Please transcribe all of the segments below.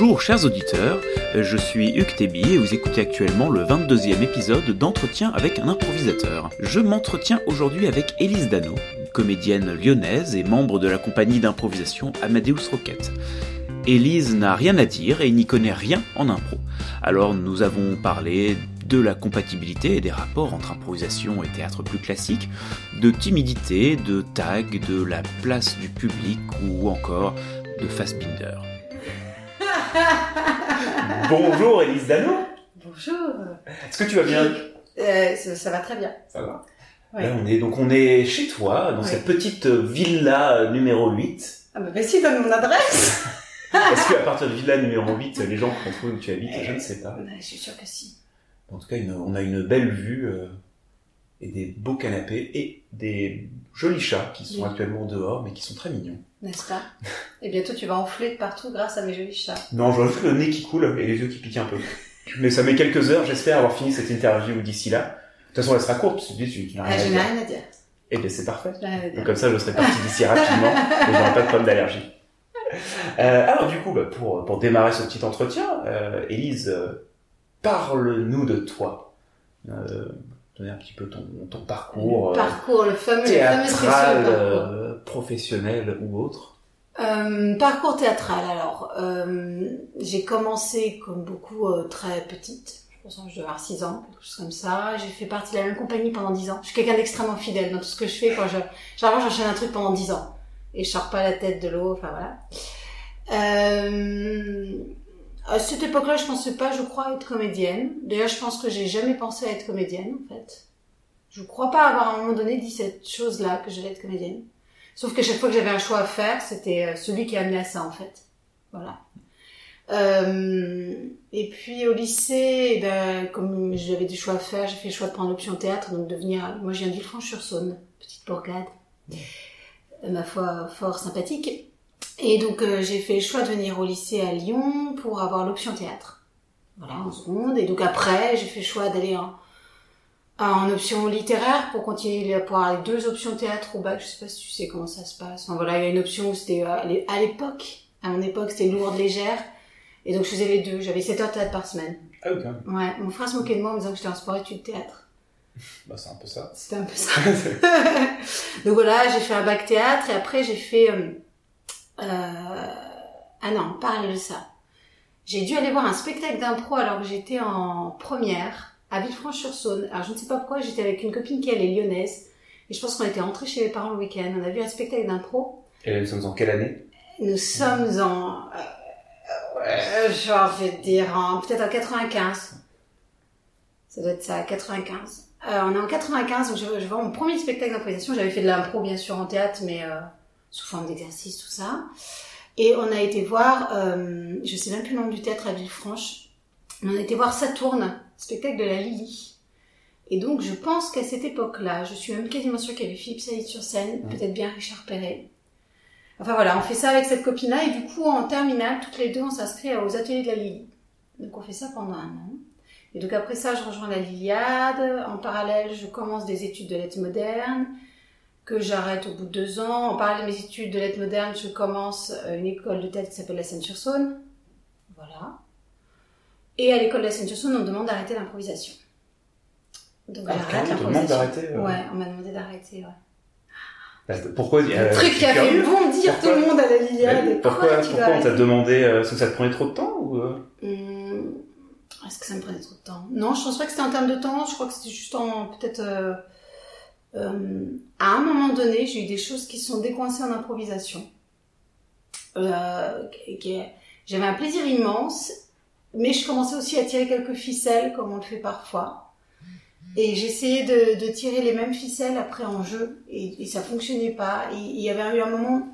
Bonjour chers auditeurs, je suis Hugues Tébi et vous écoutez actuellement le 22e épisode d'Entretien avec un improvisateur. Je m'entretiens aujourd'hui avec Élise Dano, comédienne lyonnaise et membre de la compagnie d'improvisation Amadeus Rocket. Élise n'a rien à dire et n'y connaît rien en impro. Alors nous avons parlé de la compatibilité et des rapports entre improvisation et théâtre plus classique, de timidité, de tag, de la place du public ou encore de Fassbinder. Bonjour Élise Dano. Bonjour. Est-ce que tu vas bien? Euh, ça, ça va très bien. Ça va. Ouais. Là, on est donc on est chez toi dans Ouais. cette petite villa euh, numéro 8. Ah bah vas-y, donne mon adresse. Est-ce qu'à partir de villa numéro 8, les gens trouver où tu habites Je ne sais pas. Bah, je suis sûre que si. En tout cas, une- on a une belle vue euh, et des beaux canapés et des jolis chats qui sont Oui. actuellement dehors mais qui sont très mignons. N'est-ce pas Et bientôt tu vas enfler de partout grâce à mes jolis chats. Non, je vois juste le nez qui coule et les yeux qui piquent un peu. Mais ça met quelques heures, j'espère avoir fini cette interview d'ici là. De toute façon, elle sera courte, parce que tu dis, tu, tu n'as Ah, rien à je n'ai dire. rien à dire. Eh bien, c'est parfait. À Donc, comme ça, je serai parti d'ici rapidement et j'aurai pas de problème d'allergie. Euh, alors, du coup, bah, pour, pour démarrer ce petit entretien, euh, Élise, euh, parle-nous de toi. Euh, donner un petit peu ton, ton parcours Le euh, parcours, le fameux, le fameux spécial théâtral, parcours. euh, professionnel ou autre. Euh, parcours théâtral, alors. Euh, j'ai commencé, comme beaucoup, euh, très petite. Je pense que je devais avoir 6 ans, quelque chose comme ça. J'ai fait partie de la même compagnie pendant 10 ans. Je suis quelqu'un d'extrêmement fidèle dans tout ce que je fais. Quand je, généralement, j'enchaîne un truc pendant 10 ans. Et je sors pas la tête de l'eau, enfin voilà. À cette époque-là, je pensais pas, je crois, être comédienne. D'ailleurs, je pense que j'ai jamais pensé à être comédienne, en fait. Je crois pas avoir à un moment donné dit cette chose-là, que j'allais être comédienne. Sauf que chaque fois que j'avais un choix à faire, c'était euh, celui qui a amené à ça, en fait. Voilà. Euh, et puis au lycée, eh ben, comme j'avais des choix à faire, j'ai fait le choix de prendre l'option théâtre, donc devenir. Moi, je viens de Villefranche-sur-Saône, petite bourgade, euh, ma foi fort sympathique. Et donc euh, j'ai fait le choix de venir au lycée à Lyon pour avoir l'option théâtre. Voilà, en seconde. Et donc après, j'ai fait le choix d'aller en, en option littéraire pour continuer pour avoir les deux options théâtre au bac. Je sais pas si tu sais comment ça se passe. Enfin, voilà, il y a une option où c'était euh, à l'é- à l'époque, à mon époque, c'était lourde, légère. Et donc je faisais les deux. J'avais 7 heures de théâtre par semaine. Ah oui, quand même. Ouais, mon frère se moquait de moi en me disant que j'étais en sport études théâtre. Bah, c'est un peu ça. C'était un peu ça. Donc voilà, j'ai fait un bac théâtre et après j'ai fait... euh, ah non, parle de ça. J'ai dû aller voir un spectacle d'impro alors que j'étais en première à Villefranche-sur-Saône. Alors je ne sais pas pourquoi, j'étais avec une copine qui elle est lyonnaise. Et je pense qu'on était rentrés chez mes parents le week-end. On a vu un spectacle d'impro. Et là, nous sommes en quelle année? Nous sommes en... euh, euh, genre, je vais te dire, en- peut-être en 95. Ça doit être ça, 95. Euh, on est en 95, donc je, je vois mon premier spectacle d'improvisation. J'avais fait de l'impro, bien sûr, en théâtre, mais euh, sous forme d'exercice, tout ça. Et on a été voir, euh, je sais même plus le nom du théâtre à Villefranche, mais on a été voir Saturne, spectacle de la Lily. Et donc, je pense qu'à cette époque-là, je suis même quasiment sûre qu'il y avait Philippe Saïd sur scène, Mm. peut-être bien Richard Perret. Enfin voilà, on fait ça avec cette copine-là, et du coup, en terminale, toutes les deux, on s'inscrit aux ateliers de la Lily. Donc, on fait ça pendant un an. Et donc, après ça, je rejoins la Liliade. En parallèle, je commence des études de lettres modernes, que j'arrête au bout de deux ans. En parallèle de mes études de lettres modernes, je commence euh, une école de théâtre qui s'appelle la Seine-sur-Saône. Voilà. Et à l'école de la Seine-sur-Saône, on me demande d'arrêter l'improvisation. Donc, Ah, j'arrête l'improvisation. d'arrêter, euh. Ouais, on m'a demandé d'arrêter, ouais. Bah, Pourquoi Le euh, truc je qui a fait bondir Pourquoi tout le monde à la Liliade. Mais Pourquoi, pourquoi pourquoi on t'a demandé euh, Est-ce que ça te prenait trop de temps ou Hum, Est-ce que ça me prenait trop de temps? Non, je pense pas que c'était en termes de temps. Je crois que c'était juste en peut-être. Euh, à un moment donné, j'ai eu des choses qui se sont décoincées en improvisation. Euh, J'avais un plaisir immense, mais je commençais aussi à tirer quelques ficelles, comme on le fait parfois. Et j'essayais de, de tirer les mêmes ficelles après en jeu, et, et ça fonctionnait pas. Il y avait eu un moment,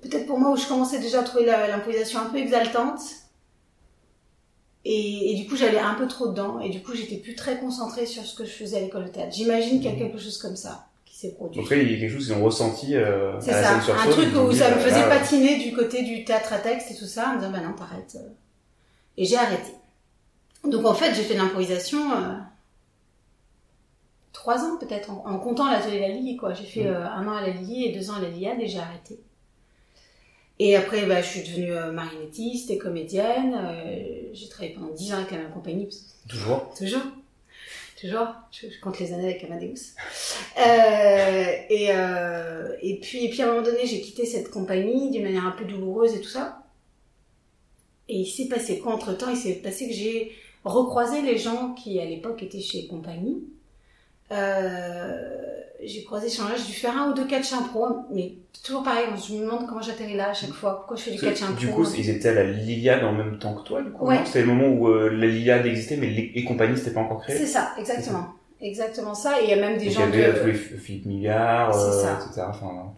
peut-être pour moi, où je commençais déjà à trouver l'improvisation un peu exaltante. Et, et du coup, j'allais un peu trop dedans. Et du coup, j'étais plus très concentrée sur ce que je faisais à l'école de théâtre. J'imagine qu'il y a quelque chose comme ça qui s'est produit. Cas, il y a quelque chose qu'ils ont ressenti euh, à ça, sur un truc où dit, ça me euh, faisait ah, patiner du côté du théâtre à texte et tout ça, en me disant, bah non, t'arrêtes. Et j'ai arrêté. Donc en fait, j'ai fait de l'improvisation euh, trois ans peut-être, en, en comptant l'atelier La Lily, quoi. J'ai fait Mm. euh, un an à La Lily et deux ans à La Liliade et j'ai arrêté. Et après, bah, je suis devenue euh, marionnettiste et comédienne. Euh, j'ai travaillé pendant 10 ans avec la même compagnie. Toujours Toujours. Toujours. Je, je, compte les années avec Amadeus. Euh, et, euh, et, puis, et puis, à un moment donné, j'ai quitté cette compagnie d'une manière un peu douloureuse et tout ça. Et il s'est passé quoi entre temps Il s'est passé que j'ai recroisé les gens qui, à l'époque, étaient chez compagnie. Euh, j'ai croisé sur j'ai dû faire un ou deux catch pro, mais toujours pareil, je me demande comment j'atterris là à chaque fois, pourquoi je fais du catch pro. Du coup, ils étaient à la Liliade en même temps que toi, du coup ouais. C'était le moment où euh, la Liliade existait, mais les, les compagnies n'étaient pas encore créées C'est ça, exactement. Exactement ça, et il y a même des Donc, gens Il y avait de... tous les Philippe Millard, euh, ça. etc. Enfin,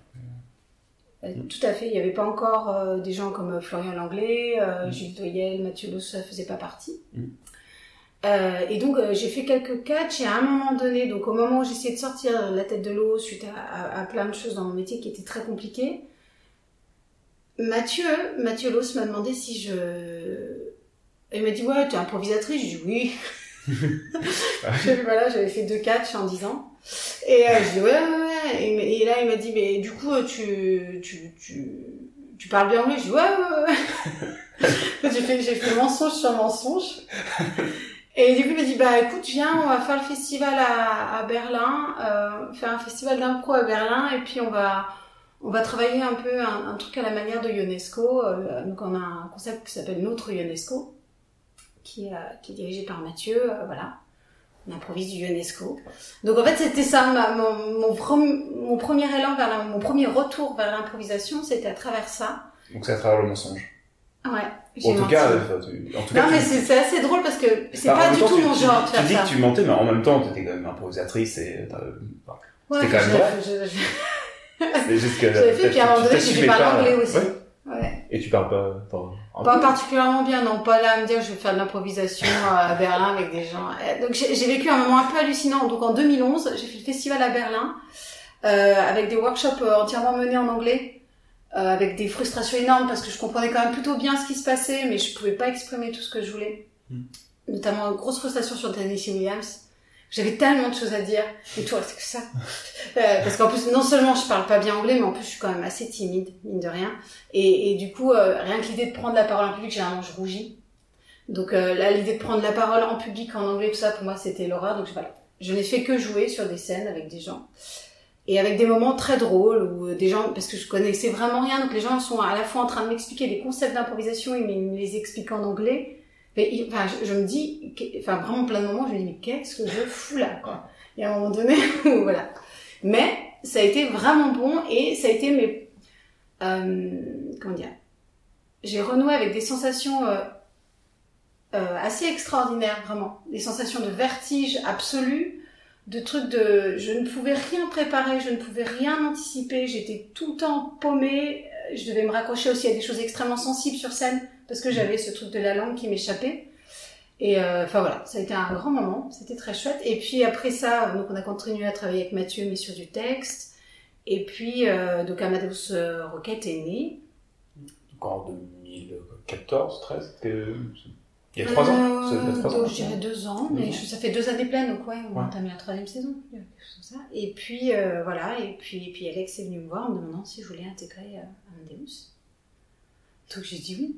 Euh, Tout à fait, il n'y avait pas encore euh, des gens comme Florian Langlais, euh, Mm. Gilles Doyel, Mathieu Loss, ça faisait pas partie. Mm. Euh, et donc euh, j'ai fait quelques catchs et à un moment donné, donc au moment où j'essayais de sortir la tête de l'eau suite à, à- à plein de choses dans mon métier qui étaient très compliquées, Mathieu, Mathieu Loss m'a demandé si je... Il m'a dit ouais, tu es improvisatrice, j'ai dit oui. Voilà, j'avais fait deux catchs en 10 ans. Et euh, je dis ouais, ouais, ouais. Et, et là, il m'a dit, mais du coup, tu, tu, tu, tu parles bien anglais Je dis ouais, ouais, ouais. j'ai fait, j'ai fait mensonge sur mensonge. Et du coup, il m'a dit, bah écoute, viens, on va faire le festival à, à Berlin, euh, faire un festival d'impro à Berlin, et puis on va, on va travailler un peu un, un truc à la manière de UNESCO. Euh, donc on a un concept qui s'appelle Notre UNESCO, qui euh, qui est dirigé par Mathieu, euh, voilà. On improvise du UNESCO. Donc en fait, c'était ça, ma- mon, mon, mon premier élan vers la- mon premier retour vers l'improvisation, c'était à travers ça. donc c'est à travers le mensonge. Ouais. En tout cas, euh, tu- en tout cas, non mais tu- c'est assez drôle parce que c'est pas du temps, tout tu- mon tu- genre Tu faire dis ça. que tu mentais, mais en même temps, t'étais quand même improvisatrice et t'as- enfin, Ouais, c'était quand même vrai. c'est juste que. J'avais fait, puis à un moment donné, tu j'ai parlé pas- anglais aussi. Ouais. Ouais. Et tu parles pas. Pas peu. particulièrement bien, non, pas là à me dire je vais faire de l'improvisation à Berlin avec des gens. Euh, Donc j'ai j'ai vécu un moment un peu hallucinant. Donc en 2011, j'ai fait le festival à Berlin euh, avec des workshops euh, entièrement menés en anglais, euh, avec des frustrations énormes parce que je comprenais quand même plutôt bien ce qui se passait, mais je pouvais pas exprimer tout ce que je voulais. Hmm. Notamment une grosse frustration sur Tennessee Williams. J'avais tellement de choses à dire, et tout c'est que ça. Euh, parce qu'en plus, non seulement je parle pas bien anglais, mais en plus je suis quand même assez timide, mine de rien. Et, et du coup, euh, rien que l'idée de prendre la parole en public, généralement je rougis. Donc euh, là, l'idée de prendre la parole en public en anglais, tout ça, pour moi, c'était l'horreur. Donc voilà, je n'ai fait que jouer sur des scènes avec des gens. Et avec des moments très drôles où des gens, parce que je connaissais vraiment rien, donc les gens sont à la fois en train de m'expliquer des concepts d'improvisation et me les expliquent en anglais. Mais, il- enfin, je, me dis, enfin, vraiment plein de moments, je me dis, mais qu'est-ce que je fous là, quoi. Et à un moment donné, voilà. Mais ça a été vraiment bon et ça a été mes, euh, comment dire, j'ai renoué avec des sensations euh, euh, assez extraordinaires, vraiment. Des sensations de vertige absolu, de trucs de... Je ne pouvais rien préparer, je ne pouvais rien anticiper, j'étais tout le temps paumée, euh, je devais me raccrocher aussi à des choses extrêmement sensibles sur scène, parce que j'avais ce truc de la langue qui m'échappait. Et euh, enfin voilà, ça a été un grand moment, c'était très chouette. Et puis après ça, donc on a continué à travailler avec Mathieu, mais sur du texte. Et puis, euh, donc Amadeus euh, Rocket est né. En 2014, 13, que- il y a trois ans. Ça fait Euh, trois ans. donc, je dirais deux ans, Deux mais ans. je- ça fait deux années pleines, donc ouais, on Ouais. a entamé la troisième saison, ça. Et puis euh, voilà, et puis, et puis Alex est venu me voir en me demandant si je voulais intégrer euh, Amadeus. Donc j'ai dit oui.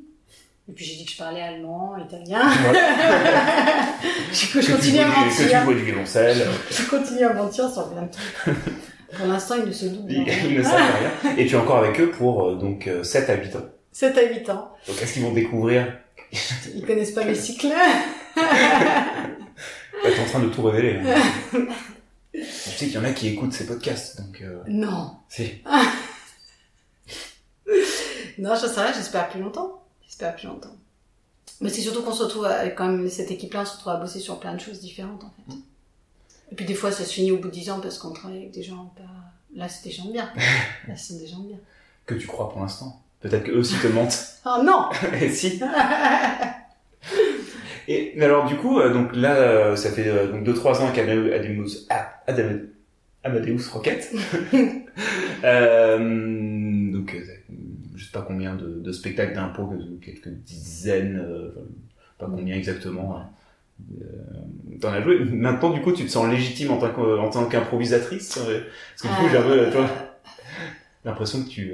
Et puis j'ai dit que je parlais allemand, italien. Voilà. je, continue à du- Que tu mentir. jouais du violoncelle. Je continue à mentir sur plein de trucs. Pour l'instant, il ne se Ils, de ils ne savent rien. Et tu es encore avec eux pour euh, donc euh, 7 à 8 ans. 7 à 8 ans. Donc est-ce qu'ils vont découvrir Ils connaissent pas mes cycles. Bah, T'es en train de tout révéler. hein. tu sais qu'il y en a qui écoutent ces podcasts, donc euh, Non. c'est. Non, je sais j'espère plus longtemps. J'espère plus longtemps. Mais c'est surtout qu'on se retrouve avec quand même cette équipe-là, on se retrouve à bosser sur plein de choses différentes en fait. Et puis des fois ça se finit au bout de 10 ans parce qu'on travaille avec des gens pas... Là c'est des gens bien. Là ce sont des gens bien. que tu crois pour l'instant. Peut-être qu'eux aussi te mentent. Oh non Et si. Et mais alors du coup, euh, donc là, euh, ça fait euh, donc deux trois ans qu'Amadeus ah, Adam- Amadeus Rocket. euh, donc je sais pas combien de, de spectacles d'impôts, quelques dizaines, pas combien exactement. hein. T'en as joué. Maintenant, du coup, tu te sens légitime en tant qu'improvisatrice Parce que du coup, j'ai un peu, l'impression que tu,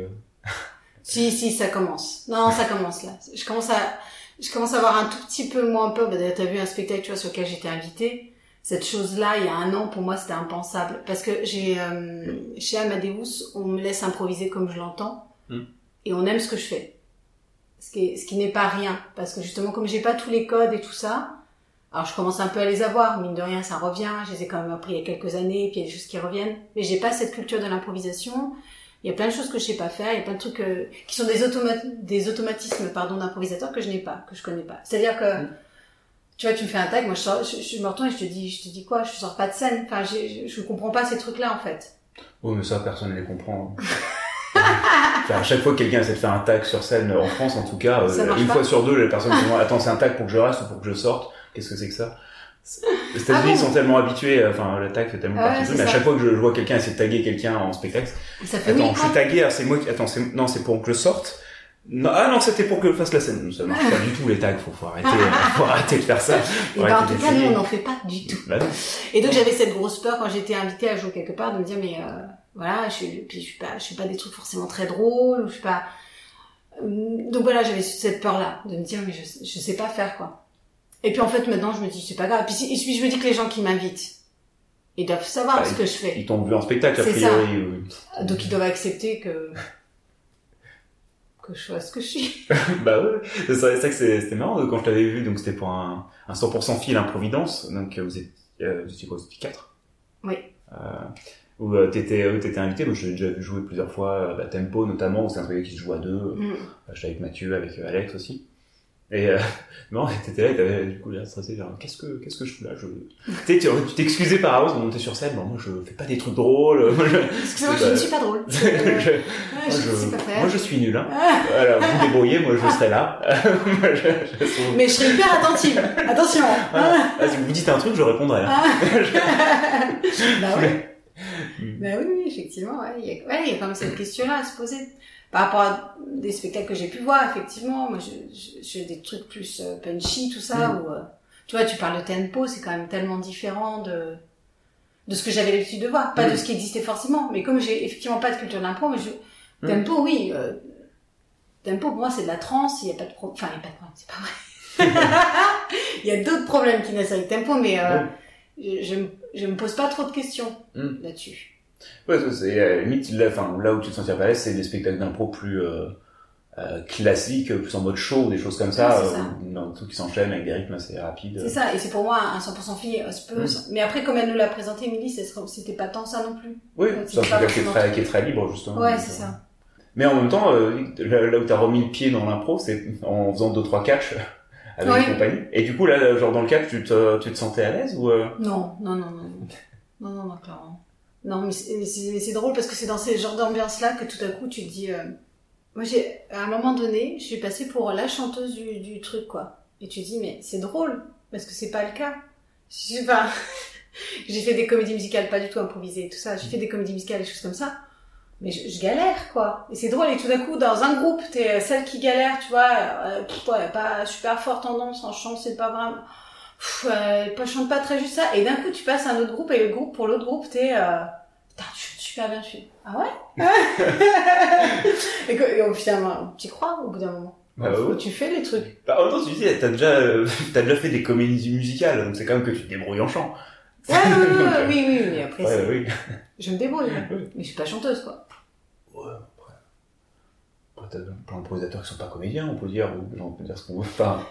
Si, si, ça commence. Non, ça commence là. Je commence à, je commence à avoir un tout petit peu moins peur. Bah, t'as vu un spectacle, tu vois, sur lequel j'étais invitée. Cette chose-là, il y a un an, pour moi, c'était impensable. Parce que j'ai, euh, chez Amadeus, on me laisse improviser comme je l'entends. Hmm. Et on aime ce que je fais. Ce qui, est- ce qui n'est pas rien. Parce que justement, comme j'ai pas tous les codes et tout ça, alors je commence un peu à les avoir, mine de rien, ça revient. Je les ai quand même appris il y a quelques années, puis il y a des choses qui reviennent. Mais j'ai pas cette culture de l'improvisation. Il y a plein de choses que je sais pas faire. Il y a plein de trucs euh, qui sont des, automa- des automatismes, pardon, d'improvisateur que je n'ai pas, que je connais pas. C'est-à-dire que, tu vois, tu me fais un tag, moi je, sors, je, je me retourne et je te dis, je te dis quoi Je sors pas de scène. Enfin, je, je comprends pas ces trucs-là en fait. Oh, mais ça, personne ne les comprend. Enfin, à chaque fois que quelqu'un essaie de faire un tag sur scène, en France en tout cas, euh, une pas. fois sur deux, les personnes se demandent Attends, c'est un tag pour que je reste ou pour que je sorte Qu'est-ce que c'est que ça? Les États-Unis Ah bon sont tellement habitués, euh, enfin, tag fait tellement Ah ouais, partie d'eux, mais à chaque fois que je vois quelqu'un essayer de taguer quelqu'un en spectacle, ça fait attends, oui, je suis tagué, c'est moi qui. Attends, c'est... non, c'est pour que je sorte. Non, ah non, c'était pour que je fasse la scène. Ça marche pas du tout les tags, faut, faut arrêter, faut arrêter de faire ça. Et ben, en tout cas, nous, on n'en fait pas du tout. Bah. Et donc j'avais cette grosse peur quand j'étais invitée à jouer quelque part de me dire mais euh, voilà, je puis je suis pas, je suis pas des trucs forcément très drôles, je suis pas. Hum, Donc voilà, j'avais cette peur là de me dire mais je, je sais pas faire quoi. Et puis en fait maintenant je me dis c'est pas grave. Puis, et puis je me dis que les gens qui m'invitent, ils doivent savoir Bah, ce que je fais, Ils t'ont vu en spectacle, a priori. oui. donc ils doivent accepter que que je sois ce que je suis. bah ouais, c'est ça, que c'était marrant quand je t'avais vu, donc c'était pour un, un 100% fil improvidence, donc euh, vous étiez, euh, vous étiez quoi, vous étiez quatre? Oui. Euh, où euh, t'étais, t'étais invité, donc j'ai déjà vu jouer plusieurs fois, bah, Tempo notamment, c'est un truc qui se joue à deux, euh, j'étais avec Mathieu, avec Alex aussi. Et euh, non, t'étais là, t'avais du coup l'air stressé, genre qu'est-ce que qu'est-ce que je fous là je... Tu sais, tu tu t'excusais par avance de monter sur scène, bon, moi je fais pas des trucs drôles, moi je, Excusez-moi, je ne suis pas drôle. je- Euh, ouais, moi, je ne sais je, pas faire. moi, je suis nul, hein. Ah, Voilà, vous débrouillez, moi je serai là. Moi, je- je suis- mais je serai hyper attentive. Attention. Voilà. Ah, si vous dites un truc, je répondrai. hein. Ah. bah ouais. Mm. Bah oui, oui, effectivement, ouais. Il y a, ouais, il y a quand même cette question-là à se poser. Par rapport à des spectacles que j'ai pu voir, effectivement, moi, je, je, je fais des trucs plus euh, punchy, tout ça, Mm. où, euh, tu vois, tu parles de tempo, c'est quand même tellement différent de, de ce que j'avais l'habitude de voir. Pas de ce qui existait forcément, mais comme j'ai effectivement pas de culture de l'impro, mais je, Mm. tempo, oui, euh, tempo, pour moi, c'est de la trance, il n'y a pas de problème, enfin, il n'y a pas de problème, c'est pas vrai. il y a d'autres problèmes qui naissent avec tempo, mais, euh, je, je, me- je me pose pas trop de questions Mm. là-dessus. Ouais, c'est euh, limite là, là où tu te pas à l'aise, c'est des spectacles d'impro plus euh, euh, classiques, plus en mode show, des choses comme ça, Ouais, ça. tout qui s'enchaîne avec des rythmes assez rapides. C'est ça, et c'est pour moi un 100% fille, Mm. mais après, comme elle nous l'a présenté, Émilie, c'est- c'était pas tant ça non plus. Oui, c'est un spectacle qui est, très, qui est très libre justement. Ouais, c'est ça. Mais en même temps, là, là où t'as remis le pied dans l'impro, c'est en faisant deux trois catchs avec Ouais. une compagnie. Et du coup là, genre dans le catch, tu te, tu te sentais à l'aise ou. Non, non, non, non. Non, non, non, clairement. Non, mais c'est drôle parce que c'est dans ces genres d'ambiance-là que tout à coup tu dis. euh, Moi, j'ai à un moment donné, je suis passée pour la chanteuse du, du truc, quoi. Et tu dis, mais c'est drôle parce que c'est pas le cas. Je sais pas. j'ai fait des comédies musicales pas du tout improvisées et tout ça. J'ai fait des comédies musicales, des choses comme ça. Mais je, je galère, quoi. Et c'est drôle. Et tout d'un coup, dans un groupe, t'es euh, celle qui galère, tu vois. Euh, pas super forte en danse, en chant, c'est pas vraiment. Pff, euh, pas chante pas très juste ça. Et d'un coup, tu passes à un autre groupe et le groupe, pour l'autre groupe, t'es. Euh... Putain, tu chantes super bien, tu fais. Ah ouais? Et, que, et au finalement, tu y crois au bout d'un moment? Bah ouais. Tu fais les trucs. Bah, en même temps, tu dis, t'as déjà, euh, t'as déjà fait des comédies musicales, donc c'est quand même que tu te débrouilles en chant. Ouais, ouais, ouais, oui, oui, mais après, Ouais, oui. je me débrouille. Oui. Mais je suis pas chanteuse, quoi. Ouais, après. Après, t'as plein d'improvisateurs qui sont pas comédiens, on peut dire, ou on peut dire ce qu'on veut. Enfin,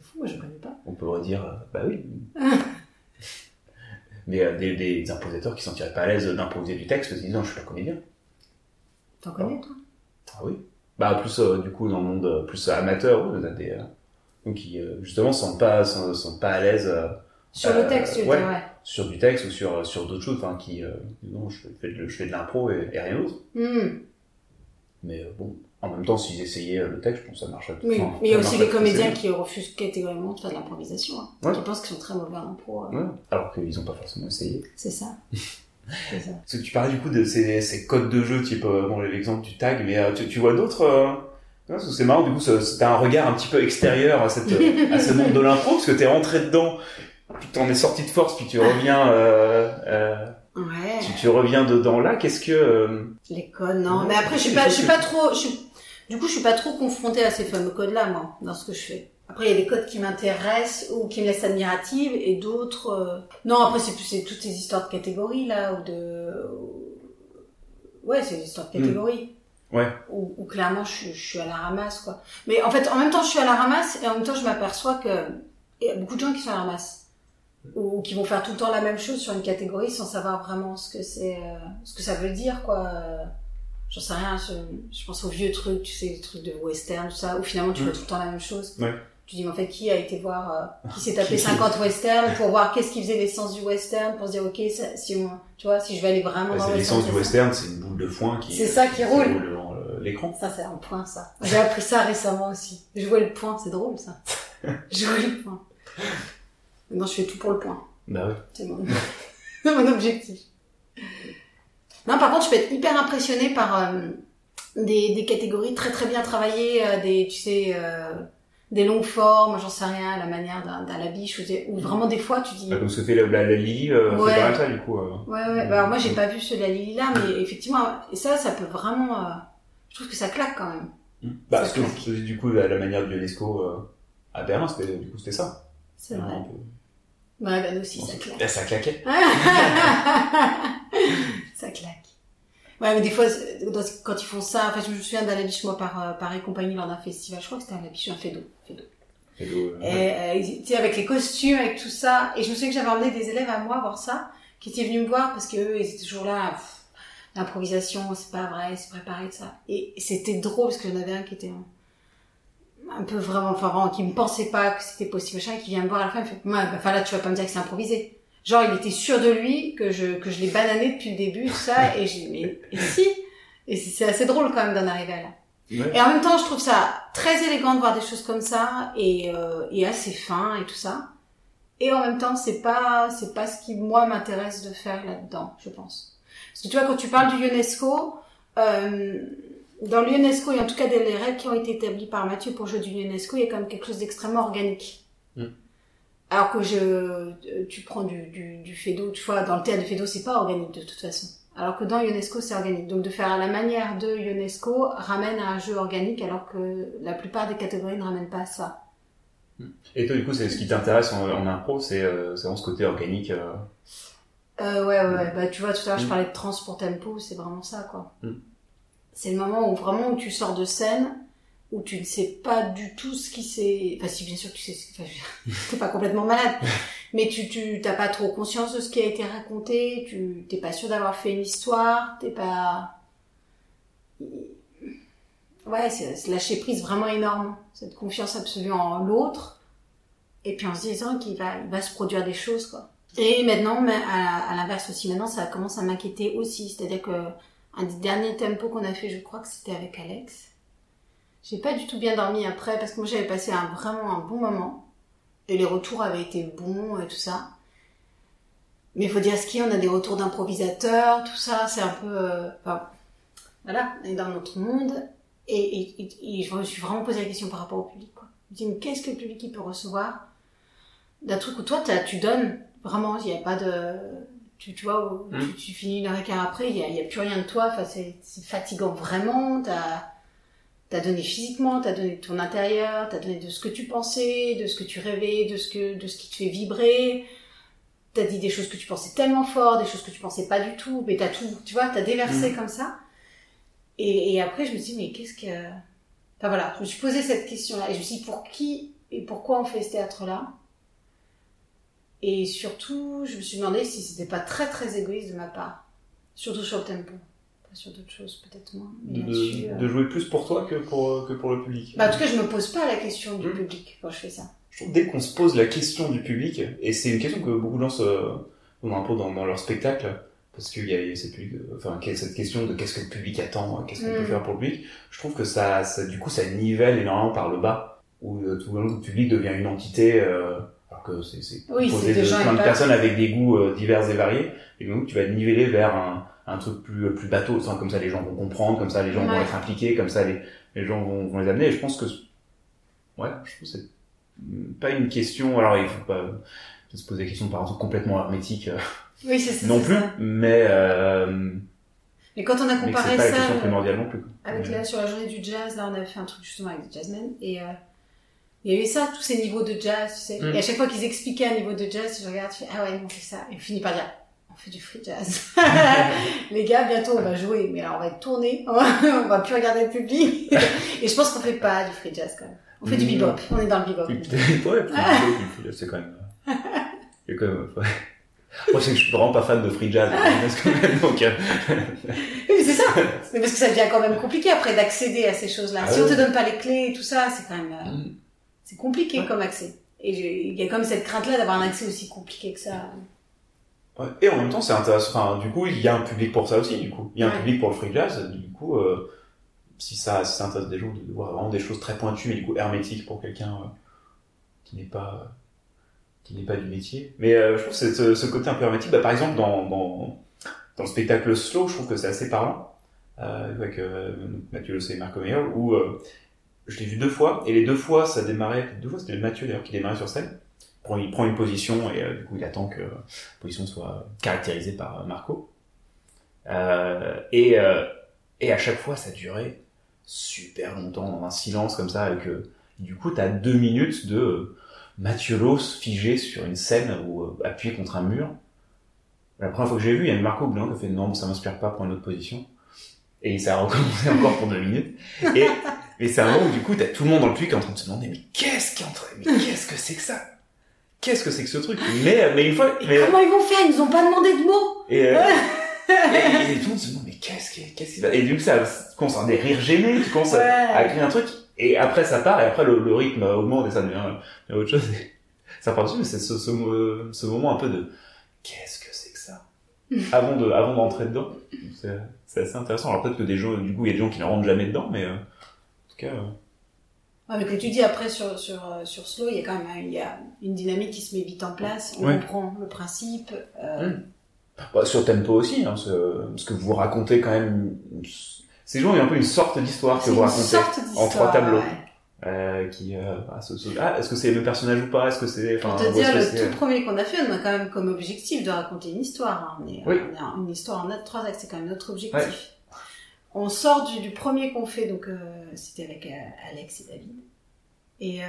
C'est fou, moi je connais pas. on peut dire, euh, bah oui. Mais euh, des, des improvisateurs qui ne sentiraient pas à l'aise d'improviser du texte, se disent non, je suis pas comédien. T'en connais, toi? Ah oui. Bah plus euh, du coup dans le monde euh, plus amateur, on a des donc qui justement sont pas sont, sont pas à l'aise Sur le texte, ouais. dire, ouais. sur du texte ou sur sur d'autres choses, enfin qui non je fais de, je fais de l'impro et, et rien d'autre. Hmm. Mais bon, en même temps s'ils essayaient euh, le texte, je pense que ça marcherait. Oui, enfin, mais il y a aussi des comédiens qui refusent catégoriquement de faire de l'improvisation, hein, Ouais. qui pensent qu'ils sont très mauvais en impro. euh. Ouais. Alors qu'ils ont pas forcément essayé. C'est ça. C'est ça. Parce que tu parlais du coup de ces, ces codes de jeu, type euh, bon, l'exemple du tag, mais euh, tu, tu vois d'autres. Euh... que c'est marrant, du coup, c'est un regard un petit peu extérieur à, cette, à ce monde de l'impro, parce que t'es rentré dedans, puis t'en es sorti de force, puis tu reviens, euh, euh, Ouais. tu tu, reviens dedans là. Qu'est-ce que euh, Les codes, non. Ouais, Mais après, je suis pas, je suis pas trop, je suis- du coup, je suis pas trop confrontée à ces fameux codes-là, moi, dans ce que je fais. Après, il y a des codes qui m'intéressent ou qui me laissent admirative et d'autres, euh, non, après, c'est toutes ces histoires de catégories, là, ou de, ouais, c'est des histoires de Mm. catégories. Ouais. Où, où clairement, je, suis- je suis à la ramasse, quoi. Mais en fait, en même temps, je suis à la ramasse et en même temps, je m'aperçois que il y a beaucoup de gens qui sont à la ramasse. Ou qui vont faire tout le temps la même chose sur une catégorie sans savoir vraiment ce que c'est, euh, ce que ça veut dire, quoi. Euh, J'en sais rien, je, je pense aux vieux trucs, tu sais, les trucs de western, tout ça, où finalement tu Mm. vois tout le temps la même chose. Ouais. Tu dis, mais en fait, qui a été voir, euh, qui s'est tapé Qui- 50 westerns pour voir qu'est-ce qui faisait l'essence du western, pour se dire, ok, ça, si on, tu vois, si je vais aller vraiment Ouais, dans l'essence du western. c'est une boule de foin qui. C'est ça qui roule. devant le- l'écran. Ça, c'est un point, ça. J'ai appris ça récemment aussi. Jouer le point, c'est drôle, ça. Jouer le point. Maintenant, je fais tout pour le point. Bah oui. C'est mon... mon objectif. Non, par contre, je peux être hyper impressionnée par euh, des, des catégories très très bien travaillées, euh, des, tu sais, euh, des longues formes, j'en sais rien, la manière d'un labiche, ou, vraiment des fois tu dis... Bah, comme ce que fait la, la, la Lily, Ouais. c'est ça du coup. Ouais, ouais, bah, alors moi j'ai pas vu ceux de la Lily là, mais effectivement, et ça, ça peut vraiment... je trouve que ça claque quand même. Bah, Ça parce que claque. c'est du coup la, la manière de l'UNESCO à Berlin, c'était du coup c'était ça. C'est vrai. Bah nous aussi, Bon, ça claque. Ça claquait. ça claque. Ouais, mais des fois, dans- quand ils font ça, enfin, je me souviens d'un labiche, moi, par, euh, par et compagnie, lors d'un festival, je crois que c'était un labiche, un fédo. fédo. Et euh, Et, ouais. euh, ils- tu sais, avec les costumes, avec tout ça. Et je me souviens que j'avais emmené des élèves à moi voir ça, qui étaient venus me voir parce que eux, ils étaient toujours là, l'improvisation, c'est pas vrai, c'est préparé, tout ça. Et c'était drôle parce que j'en avais un qui était un, un peu vraiment, enfin, vraiment, qui me pensait pas que c'était possible, machin, et qui vient me voir à la fin, il fait, ouais, bah, enfin, là, tu vas pas me dire que c'est improvisé. Genre, il était sûr de lui, que je, que je l'ai banané depuis le début, tout ça, et j'ai dit, mais, et si? Et c'est assez drôle quand même d'en arriver à là. Ouais. Et en même temps, je trouve ça très élégant de voir des choses comme ça et, euh, et assez fin et tout ça. Et en même temps, c'est pas c'est pas ce qui moi m'intéresse de faire là-dedans, je pense. Parce que tu vois, quand tu parles du UNESCO, euh, dans l'UNESCO, et en tout cas des les règles qui ont été établies par Mathieu pour jouer du UNESCO, il y a quand même quelque chose d'extrêmement organique. Mm. Alors que je, euh, tu prends du, du, du Fedo, tu vois, dans le théâtre de Fedo, c'est pas organique de toute façon. Alors que dans UNESCO, c'est organique. Donc de faire à la manière de UNESCO ramène à un jeu organique, alors que la plupart des catégories ne ramènent pas à ça. Et toi, du coup, c'est ce qui t'intéresse en, en impro, c'est euh, vraiment ce côté organique. euh. Euh, ouais, ouais, ouais. Bah, tu vois, tout à l'heure, je Mm. parlais de trans pour tempo, c'est vraiment ça, quoi. C'est le moment où vraiment où tu sors de scène, où tu ne sais pas du tout ce qui s'est... Enfin, si, bien sûr, tu sais... Enfin, t'es pas complètement malade. mais tu, tu, t'as pas trop conscience de ce qui a été raconté, tu, t'es pas sûr d'avoir fait une histoire, t'es pas... Ouais, c'est, c'est lâcher prise vraiment énorme. Cette confiance absolue en l'autre. Et puis en se disant qu'il va, il va se produire des choses, quoi. Et maintenant, mais à, à l'inverse aussi, maintenant, ça commence à m'inquiéter aussi. C'est-à-dire que un des derniers tempos qu'on a fait, je crois que c'était avec Alex. J'ai pas du tout bien dormi après parce que moi j'avais passé un, vraiment un bon moment. Et les retours avaient été bons et tout ça. Mais il faut dire ce qu'il y a, on a des retours d'improvisateurs, tout ça, c'est un peu... euh, enfin, voilà, on est dans notre monde. Et, et, et- et je me suis vraiment posé la question par rapport au public. Quoi. Je me dis, mais qu'est-ce que le public il peut recevoir d'un truc où toi tu donnes vraiment il n'y a pas de tu, tu vois où Mm. tu, tu finis une heure et quart après il y a, plus rien de toi enfin c'est fatigant vraiment t'as t'as donné physiquement t'as donné de ton intérieur t'as donné de ce que tu pensais de ce que tu rêvais de ce que de ce qui te fait vibrer t'as dit des choses que tu pensais tellement fort des choses que tu pensais pas du tout mais t'as tout tu vois t'as déversé comme ça et, et après je me suis dit mais qu'est-ce que enfin voilà je me suis posé cette question là et je me suis dit pour qui et pourquoi on fait ce théâtre là et surtout, je me suis demandé si c'était pas très très égoïste de ma part. Surtout sur le tempo. Sur d'autres choses, peut-être moins. Mais De, là-dessus, de, euh, de jouer plus pour toi que pour, que pour le public. Bah, en tout cas, je me pose pas la question du Mm. public quand je fais ça. Je trouve dès qu'on se pose la question du public, et c'est une question que beaucoup de gens ont un peu dans, dans leur spectacle, parce qu'il y a cette, public- enfin, cette question de qu'est-ce que le public attend, qu'est-ce qu'on peut Mm. faire pour le public. Je trouve que ça, ça, du coup, ça nivelle énormément par le bas, où euh, tout d'un coup, le public devient une entité, euh, alors que c'est c'est Oui, composé de plein de personnes avec des goûts euh, divers et variés, et donc tu vas niveler vers un, un truc plus, plus bateau, enfin, comme ça les gens vont comprendre, comme ça les gens vont être impliqués, comme ça les, les gens vont, vont les amener, et je pense que, ouais, je trouve que c'est pas une question, alors il faut pas se poser la question par un truc complètement hermétique, euh, Oui, c'est non c'est plus, ça. mais, euh, Mais quand on a comparé ça euh, non plus. avec là sur la journée du jazz, là on avait fait un truc justement avec des jazzmen et euh, il y avait ça, tous ces niveaux de jazz, tu sais. Mm. Et à chaque fois qu'ils expliquaient un niveau de jazz, je regarde, je fais ah ouais, on fait ça. Et on finit par dire fait du free jazz. Les gars, bientôt on va jouer, mais là on va être tourné, on va, on va plus regarder le public. Et je pense qu'on fait pas du free jazz quand même. On fait du Mm. bebop, on est dans le bebop. ouais, c'est quand même. C'est quand même. ouais. Moi, c'est que je suis vraiment pas fan de free jazz. même, donc, euh, Oui, mais c'est ça. Mais parce que ça devient quand même compliqué après d'accéder à ces choses-là. Ah si on te donne pas les clés et tout ça, c'est quand même, euh, Mm. c'est compliqué Ouais. comme accès. Et il y a comme cette crainte-là d'avoir un accès aussi compliqué que ça. Ouais. Et en même temps, c'est intéressant. Enfin, du coup, il y a un public pour ça aussi. Du coup, il y a un Ouais. public pour le free jazz. Du coup, euh, si ça, si ça intéresse des gens de voir vraiment des choses très pointues, mais du coup hermétiques pour quelqu'un euh, qui n'est pas qui n'est pas du métier. Mais euh, je trouve que ce, ce côté un peu hermétique. Bah, par exemple, dans, dans dans le spectacle slow, je trouve que c'est assez parlant avec Mathieu Le et Marco Meyer, où je l'ai vu deux fois et les deux fois, ça démarrait. Deux fois, c'était Mathieu d'ailleurs qui démarrait sur scène. Il prend une position et euh, du coup, il attend que position soit caractérisée par euh, Marco. Euh, et, et à chaque fois, ça durait super longtemps, dans un silence comme ça, avec du coup, t'as deux minutes de Mathieu Loss figé sur une scène ou appuyé contre un mur. La première fois que j'ai vu, il y a Marco Blanc qui a fait non, ça m'inspire pas, prends une autre position. Et ça a recommencé encore pour deux minutes. Et, et c'est un moment où du coup, t'as tout le monde dans le public qui est en train de se demander, mais qu'est-ce qui est en train, mais qu'est-ce que c'est que ça? Qu'est-ce que c'est que ce truc? Mais, mais une fois, mais, Comment ils vont faire? Ils nous ont pas demandé de mots. et, euh, et, et tout le monde se demande, mais qu'est-ce qui, qu'est-ce qui va Et du coup, ça commence à des rires gênés, tu commences à- Ouais. à créer un truc, et après ça part, et après le, le rythme augmente, et ça devient, autre chose. Et ça part dessus, mais c'est ce, ce, ce moment un peu de, qu'est-ce que c'est que ça? Avant de, avant d'entrer dedans. C'est, c'est assez intéressant. Alors peut-être que des gens, du coup, il y a des gens qui ne rentrent jamais dedans, mais euh, en tout cas, euh, Ouais, mais comme tu dis après sur sur euh, sur slow, il y a quand même un- il y a une dynamique qui se met vite en place. On Ouais. comprend le principe. euh, Mm. Bah, sur Tempo aussi, hein, ce, parce que vous racontez quand même. Ces gens, il y a un peu une sorte d'histoire que vous racontez. sorte d'histoire. trois tableaux. ouais. Euh, qui, euh, ah, ce- ce- ah, est-ce que c'est le même personnage ou pas? Est-ce que c'est. Pour enfin, te où dire, le tout premier qu'on a fait, on a quand même comme objectif de raconter une histoire. hein. On est, Oui. on en- une histoire en a- trois actes, c'est quand même notre objectif. On sort du, du premier qu'on fait, donc euh, c'était avec euh, Alex et David. Et, euh,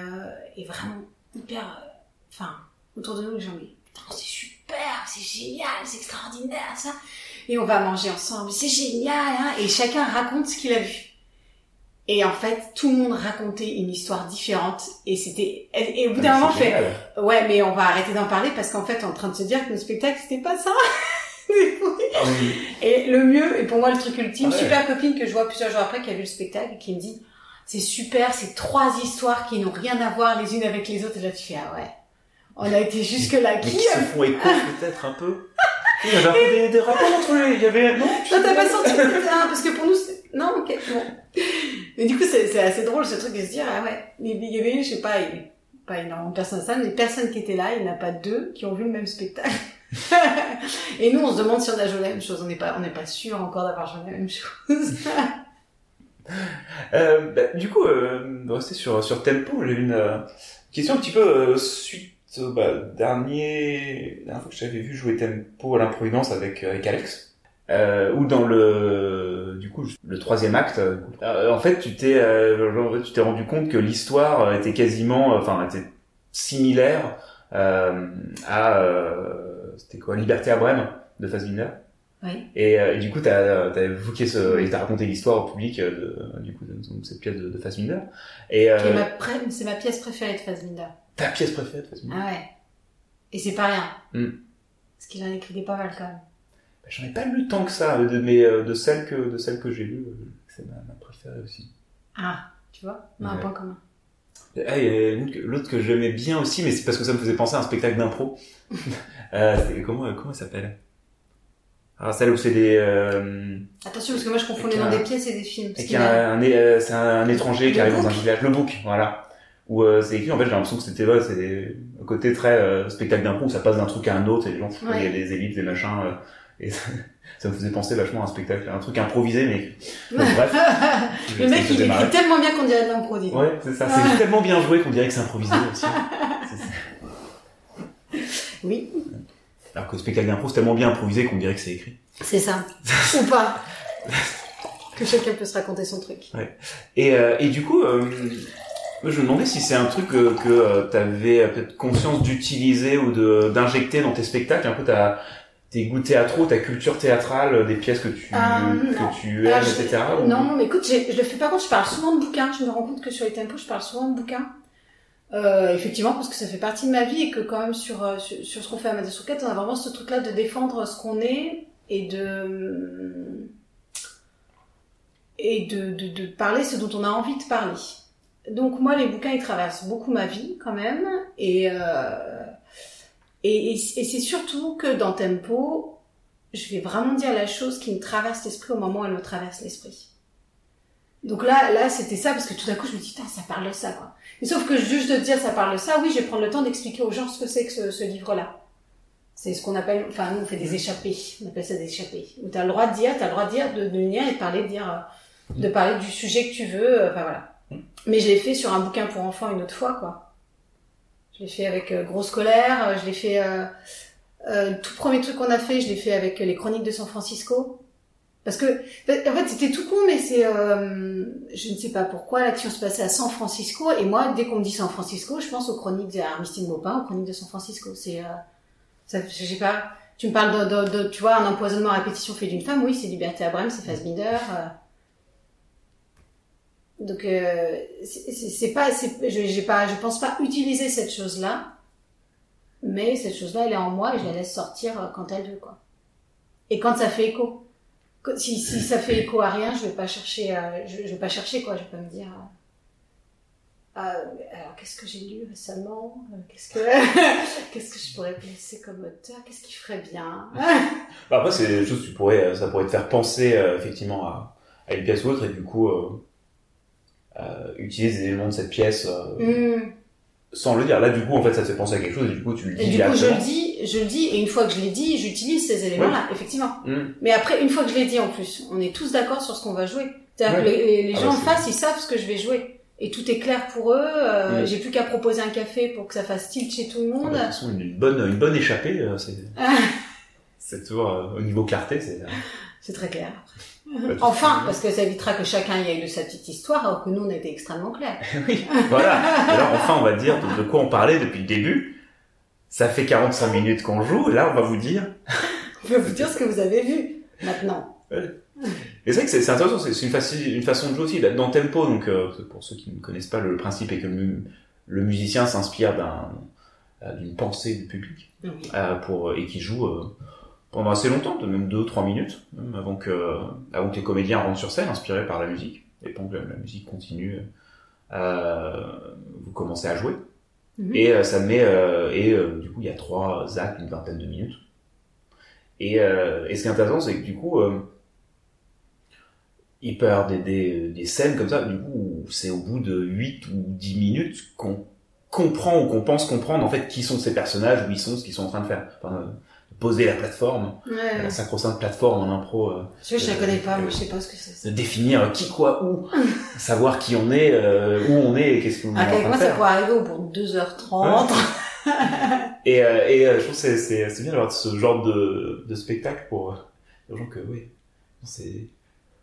et vraiment hyper... euh, Enfin, autour de nous, les gens me disent Putain, c'est super, c'est génial, c'est extraordinaire, ça. Et on va manger ensemble, c'est génial, hein. Et chacun raconte ce qu'il a vu. Et en fait, tout le monde racontait une histoire différente. Et c'était... Et, et au bout d'un moment, on fait... Ouais, mais on va arrêter d'en parler parce qu'en fait, on est en train de se dire que nos spectacles, c'était pas ça. Ah et le mieux, et pour moi, le truc ultime, Ah ouais. super copine que je vois plusieurs jours après qui a vu le spectacle et qui me dit, c'est super, c'est trois histoires qui n'ont rien à voir les unes avec les autres. Et là, tu fais, ah ouais. On a été jusque là. Mais Qui qui se font écho peut-être un peu? Il y avait un peu des, des rapports entre eux, il y avait... Non, tu- Non, t'as pas senti parce que pour nous. Non, ok, bon. Mais du coup, c'est, assez drôle, ce truc de se dire, ah ouais, il y avait eu, je sais pas, il- pas énormément de personnes à ça, mais les personnes qui étaient là, il n'y en a pas deux qui ont vu le même spectacle. Et nous, on se demande si on a joué la même chose. On n'est pas, on n'est pas sûr encore d'avoir joué la même chose. Euh, bah, du coup, euh, rester sur, sur Tempo, j'ai une euh, question un petit peu euh, suite bah, dernier, dernière fois que j'avais vu jouer Tempo à l'improvidence avec, avec Alex. Ou dans le du coup le troisième acte en fait tu t'es tu t'es rendu compte que l'histoire était quasiment enfin était similaire à c'était quoi Liberté à Brême de Fassbinder Oui. et, euh, et du coup, t'as as évoqué ce, et t'as raconté l'histoire au public euh, de, du coup de, de cette pièce de, de Fassbinder. Et euh, ma c'est ma pièce préférée de Fassbinder. ta pièce préférée de Fassbinder Ah ouais. Et c'est pas rien. Hmm. Parce qu'il en écrivait pas mal quand même. Bah, J'en ai pas lu tant que ça, de, mais de celles que de celles que j'ai lues, euh, c'est ma, ma préférée aussi. Ah, tu vois, on a un Ouais. point commun. Ah, que- l'autre que j'aimais bien aussi, mais c'est parce que ça me faisait penser à un spectacle d'impro. euh, c'était- comment comment elle s'appelle? Alors celle où c'est des euh, Attention, parce que moi je confonds les noms des pièces et des films. Parce Et qu'il qu'il y y a a- un, euh, c'est un, un étranger qui arrive dans un village, le book, voilà. Où euh, c'est écrit, en fait, j'ai l'impression que c'était ouais, c'est un côté très euh, spectacle d'impro où ça passe d'un truc à un autre et les gens, Ouais. il y a des ellipses, des machins, euh, et ça, ça me faisait penser vachement à un spectacle, un truc improvisé, mais bon, bref. Le mec, Ça me il écrit tellement bien qu'on dirait de l'impro, dis donc. Ouais, c'est ça, c'est tellement bien joué qu'on dirait que c'est improvisé aussi. C'est- Oui. Alors que le spectacle d'impro, c'est tellement bien improvisé qu'on dirait que c'est écrit. C'est ça. Ou pas. Que chacun peut se raconter son truc. Et, euh, et du coup, euh, je me demandais si c'est un truc euh, que tu avais peut-être conscience d'utiliser ou d'injecter dans tes spectacles, un peu ta tes goûts théâtraux, ta culture théâtrale, des pièces que tu Euh, que tu aimes, je- etc. ou- Non, mais écoute, je le fais pas contre, je parle souvent de bouquins. Je me rends compte que sur les tempos, je parle souvent de bouquins. Euh, effectivement, parce que ça fait partie de ma vie et que quand même sur, euh, sur, sur ce qu'on fait à Madame on a vraiment ce truc-là de défendre ce qu'on est et de et de, de, de parler ce dont on a envie de parler. Donc moi, les bouquins, ils traversent beaucoup ma vie quand même. Et, euh, et, c'est surtout que dans Tempo, je vais vraiment dire la chose qui me traverse l'esprit au moment où elle me traverse l'esprit. Donc là, là, c'était ça, parce que tout d'un coup, je me dis, putain, ça parle de ça, quoi. Mais sauf que juste de dire ça parle de ça, oui, je vais prendre le temps d'expliquer aux gens ce que c'est que ce, ce livre-là. C'est ce qu'on appelle, enfin, nous, on fait des échappées. On appelle ça des échappées. Où t'as le droit de dire, t'as le droit de dire, de, de venir et de parler, de dire, de parler du sujet que tu veux, euh, enfin, voilà. Mais je l'ai fait sur un bouquin pour enfants une autre fois, quoi. Je l'ai fait avec euh, Grosse Colère, euh, je l'ai fait, euh, euh, le tout premier truc qu'on a fait, je l'ai fait avec les chroniques de San Francisco. Parce que, en fait, c'était tout con, mais c'est, euh, je ne sais pas pourquoi, l'action se passait à San Francisco, et moi, dès qu'on me dit San Francisco, je pense aux chroniques d'Armistine Maupin, aux chroniques de San Francisco. C'est, euh, je sais pas, tu me parles de, de, de- tu vois, un empoisonnement à répétition fait d'une femme, oui, c'est Liberté Abraham, c'est Fassbinder. euh. Donc, euh, c'est pas, j'ai pas, je pense pas utiliser cette chose-là, mais cette chose-là, elle est en moi et je la laisse sortir euh, quand elle veut, quoi. Et quand ça fait écho. Si, si ça fait écho à rien, je vais pas chercher, euh, je, je vais pas chercher, quoi. Je vais pas me dire, euh, ah, alors qu'est-ce que j'ai lu récemment Euh, Qu'est-ce que, qu'est-ce que je pourrais placer comme auteur Qu'est-ce qui ferait bien Bah, après, c'est des choses tu pourrais, ça pourrait te faire penser euh, effectivement à, à une pièce ou autre, et du coup, euh, euh, utiliser des éléments de cette pièce euh, Hmm. sans le dire. Là, du coup, en fait, ça te fait penser à quelque chose, et du coup, tu le dis Et du coup, je le dis, je le dis, et une fois que je l'ai dit, j'utilise ces éléments-là, effectivement. Hmm. Mais après, une fois que je l'ai dit en plus, on est tous d'accord sur ce qu'on va jouer. C'est-à-dire Ouais. que les, Ah gens bah, en face, ils savent ce que je vais jouer. Et tout est clair pour eux. euh, Mm. J'ai plus qu'à proposer un café pour que ça fasse tilt chez tout le Ah, bah, monde. de toute façon, une, bonne, une bonne échappée, euh, c'est, c'est toujours, euh, au niveau clarté, c'est, c'est très clair. Enfin, parce que ça évitera que chacun y aille de sa petite histoire, alors que nous, on était extrêmement clairs. oui, voilà. Alors, enfin, on va dire de, de quoi on parlait depuis le début. Ça fait 45 minutes qu'on joue, et là, on va vous dire. Je peux vous dire ce que vous avez vu maintenant. Et c'est vrai que c'est intéressant, c'est une, faci- une façon de jouer aussi. Là, Dans Tempo, donc, euh, pour ceux qui ne connaissent pas, le, principe est que le, mu- le musicien s'inspire euh, d'une pensée du public, Oui. euh, pour, et qui joue euh, pendant assez longtemps, de même 2-3 minutes, même avant que, avant que les comédiens rentrent sur scène, inspirés par la musique. Et pendant que la, musique continue, vous commencez à jouer. Mhm. Et euh, ça met, euh, et euh, du coup, il y a trois actes, une vingtaine de minutes. Et, et ce qui est intéressant, c'est que du coup, il peut y avoir des, des, des scènes comme ça, du coup, c'est au bout de 8 ou 10 minutes qu'on comprend ou qu'on pense comprendre en fait qui sont ces personnages, où ils sont, ce qu'ils sont en train de faire. Poser la plateforme, Ouais. la sacro-sainte plateforme en impro, euh, vois, je la connais pas, moi, je sais pas ce que c'est. de définir qui, quoi, où, savoir qui on est, euh, où on est et qu'est-ce qu'on est À en train de point ça faire. pourrait arriver au bout de 2h30. Et, euh, et euh, je trouve que c'est, bien d'avoir ce genre de, de spectacle pour euh, les gens que, oui, c'est,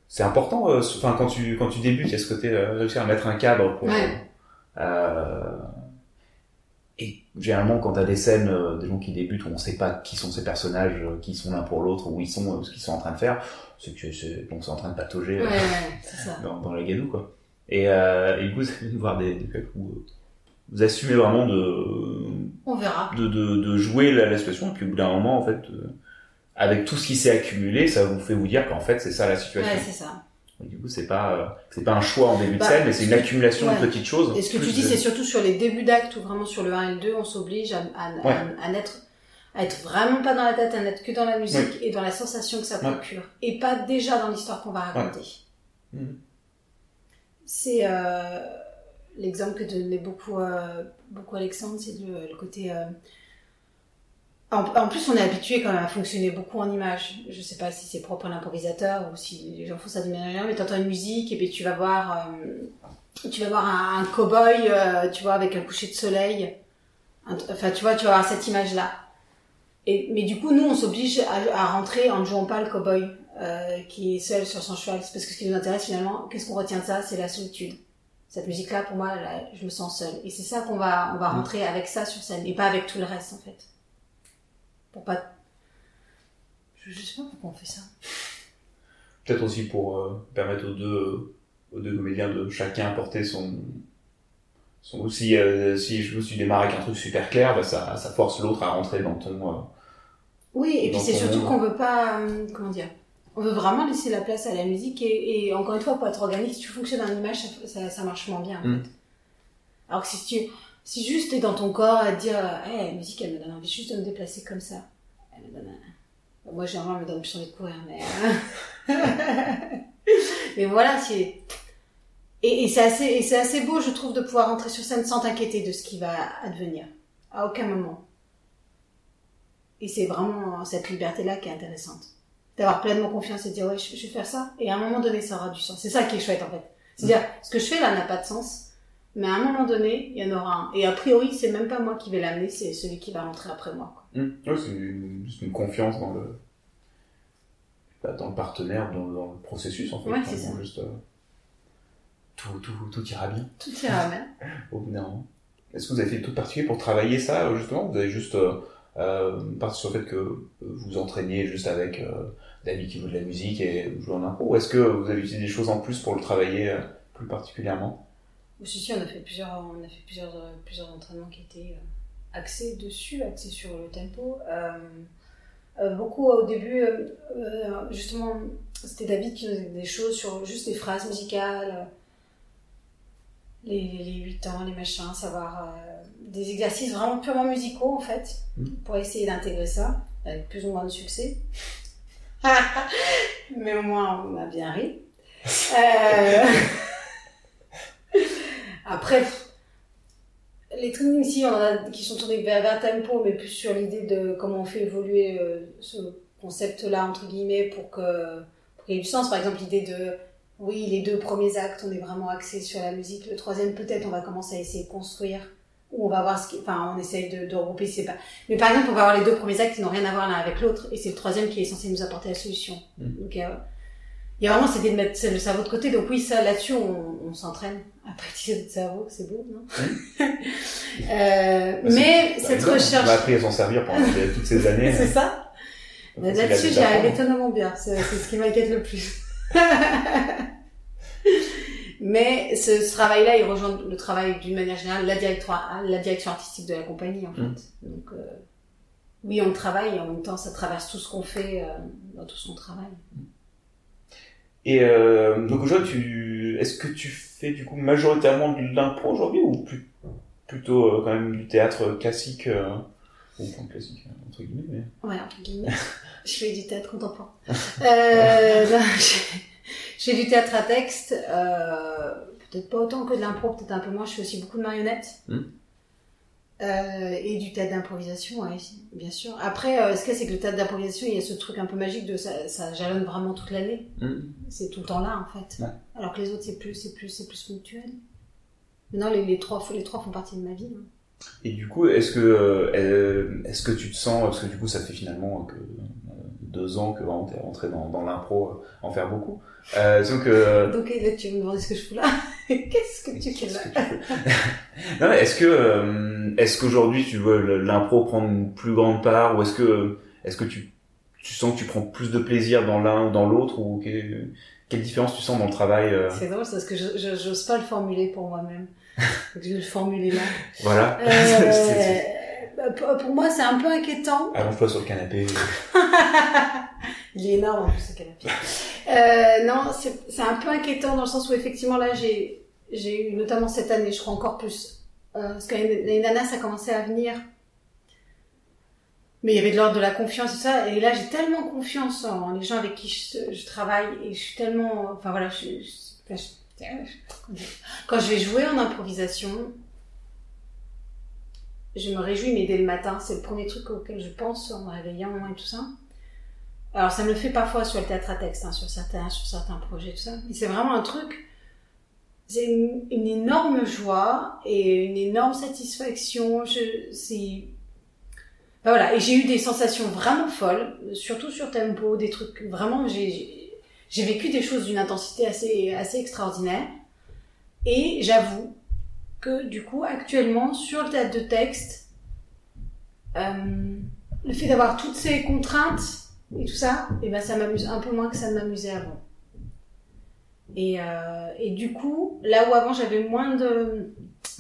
c'est important. euh, Enfin, quand tu, quand tu débutes, il y a ce côté euh, réussir à mettre un cadre pour. Ouais. Et généralement, quand t'as des scènes, euh, des gens qui débutent où on sait pas qui sont ces personnages, euh, qui sont l'un pour l'autre, où ils sont, euh, ce qu'ils sont en train de faire, c'est que c'est, donc c'est en train de patauger Ouais, ça. dans, dans la gadoue, quoi. Et, et du coup, c'est de voir des, des spectacles où vous assumez vraiment de, On verra. de, de, de jouer la, la situation, et puis au bout d'un moment, en fait, avec tout ce qui s'est accumulé, ça vous fait vous dire qu'en fait, c'est ça la situation. Ouais, c'est ça. Et du coup, c'est pas, euh, c'est pas un choix en début de Bah, scène, mais c'est une accumulation ouais. de petites choses. Et ce que tu dis, de- c'est surtout sur les débuts d'acte ou vraiment sur le 1 et le 2, on s'oblige à, à, Ouais. à, à n'être à être vraiment pas dans la tête, à n'être que dans la musique et dans la sensation que ça procure. Et pas déjà dans l'histoire qu'on va raconter. Mhm. C'est euh, l'exemple que donnait beaucoup, euh, beaucoup Alexandre, c'est le, le côté... euh, en, en plus, on est habitué quand même à fonctionner beaucoup en images. Je sais pas si c'est propre à l'improvisateur ou si les gens font ça d'une manière générale, mais t'entends une musique et puis tu vas voir, euh, tu vas voir un, un cow-boy, euh, tu vois, avec un coucher de soleil. Enfin, tu vois, tu vas avoir cette image-là. Et, mais du coup, nous, on s'oblige à, à rentrer en ne jouant pas le cowboy euh, qui est seul sur son cheval. Parce que ce qui nous intéresse finalement, qu'est-ce qu'on retient de ça? C'est la solitude. Cette musique-là, pour moi, là, je me sens seule. Et c'est ça qu'on va, on va rentrer avec ça sur scène, et pas avec tout le reste, en fait. Pour pas... Je, je sais pas pourquoi on fait ça. Peut-être aussi pour euh, permettre aux deux, aux deux comédiens de chacun apporter son. son aussi, euh, si je me suis démarre avec un truc super clair, bah, ça, ça force l'autre à rentrer dans ton. euh, Oui, et puis c'est surtout qu'on veut pas, euh, comment dire, on veut vraiment laisser la place à la musique et, et encore une fois, pour être organique, si tu fonctionnes en image, ça, ça, ça marche moins bien. En Mm. fait. Alors que si tu, si juste t'es dans ton corps à te dire, hey, la musique, elle me donne envie juste de me déplacer comme ça. Elle me donne, un- moi, donne plus envie de courir, mais, euh, mais voilà, c'est, et, et c'est assez, et c'est assez beau, je trouve, de pouvoir rentrer sur scène sans t'inquiéter de ce qui va advenir. À aucun moment. Et c'est vraiment cette liberté-là qui est intéressante. D'avoir pleinement confiance et de dire, ouais, je, je vais faire ça. Et à un moment donné, ça aura du sens. C'est ça qui est chouette, en fait. C'est-à-dire, ce que je fais là n'a pas de sens. Mais à un moment donné, il y en aura un. Et a priori, c'est même pas moi qui vais l'amener, c'est celui qui va rentrer après moi. ouais, c'est une, juste une confiance dans le. bah, dans le partenaire, dans, dans le processus en fait. Ouais, c'est ça. Juste, euh, tout, tout, tout ira bien Tout ira bien. au bout d'un moment. Est-ce que vous avez fait des trucs particuliers pour travailler ça, euh, justement? Vous avez juste euh, parti sur le fait que vous entraîniez juste avec euh, d'amis qui jouent de la musique et vous jouez en impro Ou est-ce que vous avez utilisé des choses en plus pour le travailler plus particulièrement? Si, si, on a fait plusieurs, on a fait plusieurs, euh, plusieurs entraînements qui étaient euh, axés dessus, axés sur le tempo. Euh, beaucoup au début, justement, c'était David qui nous faisait des choses sur juste les phrases musicales, les, les 8 ans, les machins, savoir des exercices vraiment purement musicaux en fait, Mhm. pour essayer d'intégrer ça, avec plus ou moins de succès. Mais au moins, on a bien ri. Euh, Après, pff, les trainings ici, on en a qui sont tournés vers, vers tempo, mais plus sur l'idée de comment on fait évoluer euh, ce concept-là, entre guillemets, pour que pour qu'il y ait du sens. Par exemple, l'idée de, oui, les deux premiers actes, on est vraiment axé sur la musique. Le troisième, peut-être, on va commencer à essayer de construire. Ou on va voir ce qui, enfin, on essaye de, de regrouper, c'est pas. Mais par exemple, on va avoir les deux premiers actes qui n'ont rien à voir l'un avec l'autre, et c'est le troisième qui est censé nous apporter la solution. Mm. Donc, euh, il y a vraiment cette idée de mettre le cerveau de côté. Donc oui, ça, là-dessus, on, on s'entraîne à pratiquer notre cerveau. C'est beau, non euh, Bah, Mais Bah, cette recherche... On a appris à s'en servir pendant toutes ces années. c'est ça Là-dessus, j'y arrive étonnamment bien. C'est ce qui m'inquiète le plus. Mais ce, ce travail-là, il rejoint le travail d'une manière générale, la, directoire, la direction artistique de la compagnie, en fait. Mm. Donc, euh, oui, on travaille et en même temps, ça traverse tout ce qu'on fait euh, dans tout son travail. Et euh, donc aujourd'hui, tu... est-ce que tu fais du coup majoritairement de l'impro aujourd'hui ou plus... plutôt euh, quand même du théâtre classique euh, ou enfin classique euh, entre guillemets mais... Ouais, entre guillemets. je fais du théâtre contemporain. Euh, non, je, je fais du théâtre à texte, euh, peut-être pas autant que de l'impro, peut-être un peu moins. Je fais aussi beaucoup de marionnettes. Hmm. Euh, et du théâtre d'improvisation, ouais, bien sûr. Après, euh, ce qu'il y a, c'est que le théâtre d'improvisation, il y a ce truc un peu magique de ça, ça jalonne vraiment toute l'année. C'est tout le temps là, en fait. Ouais. Alors que les autres, c'est plus, c'est plus, c'est plus ponctuel. Maintenant, les, les trois, les trois font partie de ma vie. hein. Et du coup, est-ce que euh, est-ce que tu te sens parce que du coup, ça fait finalement que euh, deux ans que vraiment t'es rentré dans, dans l'impro, euh, en faire beaucoup. Euh, donc Donc, là, tu me demandes ce que je fous là. Qu'est-ce que tu fais là non, est-ce que euh, est-ce qu'aujourd'hui tu veux l'impro prendre une plus grande part ou est-ce que est-ce que tu tu sens que tu prends plus de plaisir dans l'un ou dans l'autre ou quelle, quelle différence tu sens dans le travail euh, C'est drôle, c'est parce que je, j'ose pas le formuler pour moi-même. Je vais le formuler là. Voilà. Euh, pour- moi, c'est un peu inquiétant. Allonge-toi sur le canapé. Il est énorme en plus ce canapé. Euh, non, c'est un peu inquiétant dans le sens où effectivement là, j'ai eu notamment cette année, je crois encore plus, euh, parce que l'année l'année dernière, ça commençait à venir. Mais il y avait de l'ordre de la confiance et ça, et là j'ai tellement confiance en les gens avec qui je, je travaille et je suis tellement, enfin voilà, je, je- quand je vais jouer en improvisation, je me réjouis, mais dès le matin, c'est le premier truc auquel je pense en me réveillant et tout ça. Alors ça me le fait parfois sur le théâtre à texte, hein, sur certains, sur certains projets, tout ça. Mais c'est vraiment un truc, c'est une, énorme joie et une énorme satisfaction. Je, Enfin, voilà, et j'ai eu des sensations vraiment folles, surtout sur tempo, des trucs vraiment, j'ai j'ai vécu des choses d'une intensité assez, assez extraordinaire. Et j'avoue que du coup, actuellement, sur le théâtre de texte, euh, le fait d'avoir toutes ces contraintes et tout ça, et ben ça m'amuse un peu moins que ça ne m'amusait avant. Et, euh, et du coup, là où avant j'avais moins de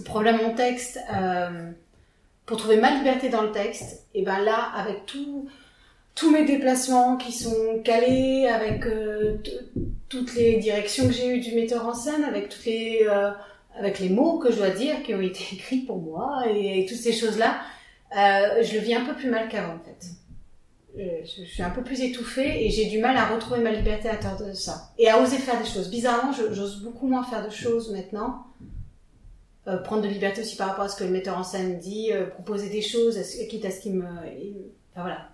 problèmes en texte euh, pour trouver ma liberté dans le texte, et ben là, avec tout, tous mes déplacements qui sont calés, avec toutes les directions que j'ai eues du metteur en scène, avec toutes les, avec les mots que je dois dire qui ont été écrits pour moi et, toutes ces choses-là, euh, je le vis un peu plus mal qu'avant en fait. Je, suis un peu plus étouffée et j'ai du mal à retrouver ma liberté à travers de ça et à oser faire des choses. Bizarrement, j'ose beaucoup moins faire de choses maintenant. Euh, prendre de liberté aussi par rapport à ce que le metteur en scène dit, euh, proposer des choses, quitte à ce qu'il me, enfin voilà.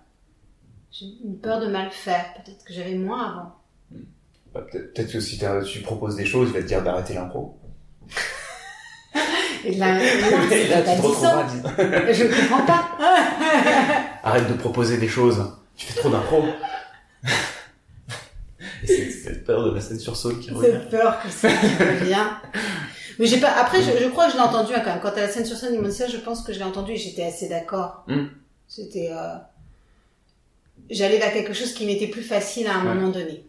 J'ai une peur de mal faire, peut-être que j'avais moins avant. Bah, Peut-être que si tu proposes des choses, il va te dire d'arrêter l'impro. Et là, Et là, tu te dire, Je comprends pas. Arrête de proposer des choses. Tu fais trop d'impro. C'est cette peur de la scène sur Saul qui revient. Cette peur que ça revient. Mais j'ai pas. Après, je, je crois que je l'ai entendu hein, quand même. Quand à la scène sur scène, dit ça, je pense que je l'ai entendu et j'étais assez d'accord. Mm. C'était. Euh... J'allais vers quelque chose qui m'était plus facile à un Ouais. moment donné.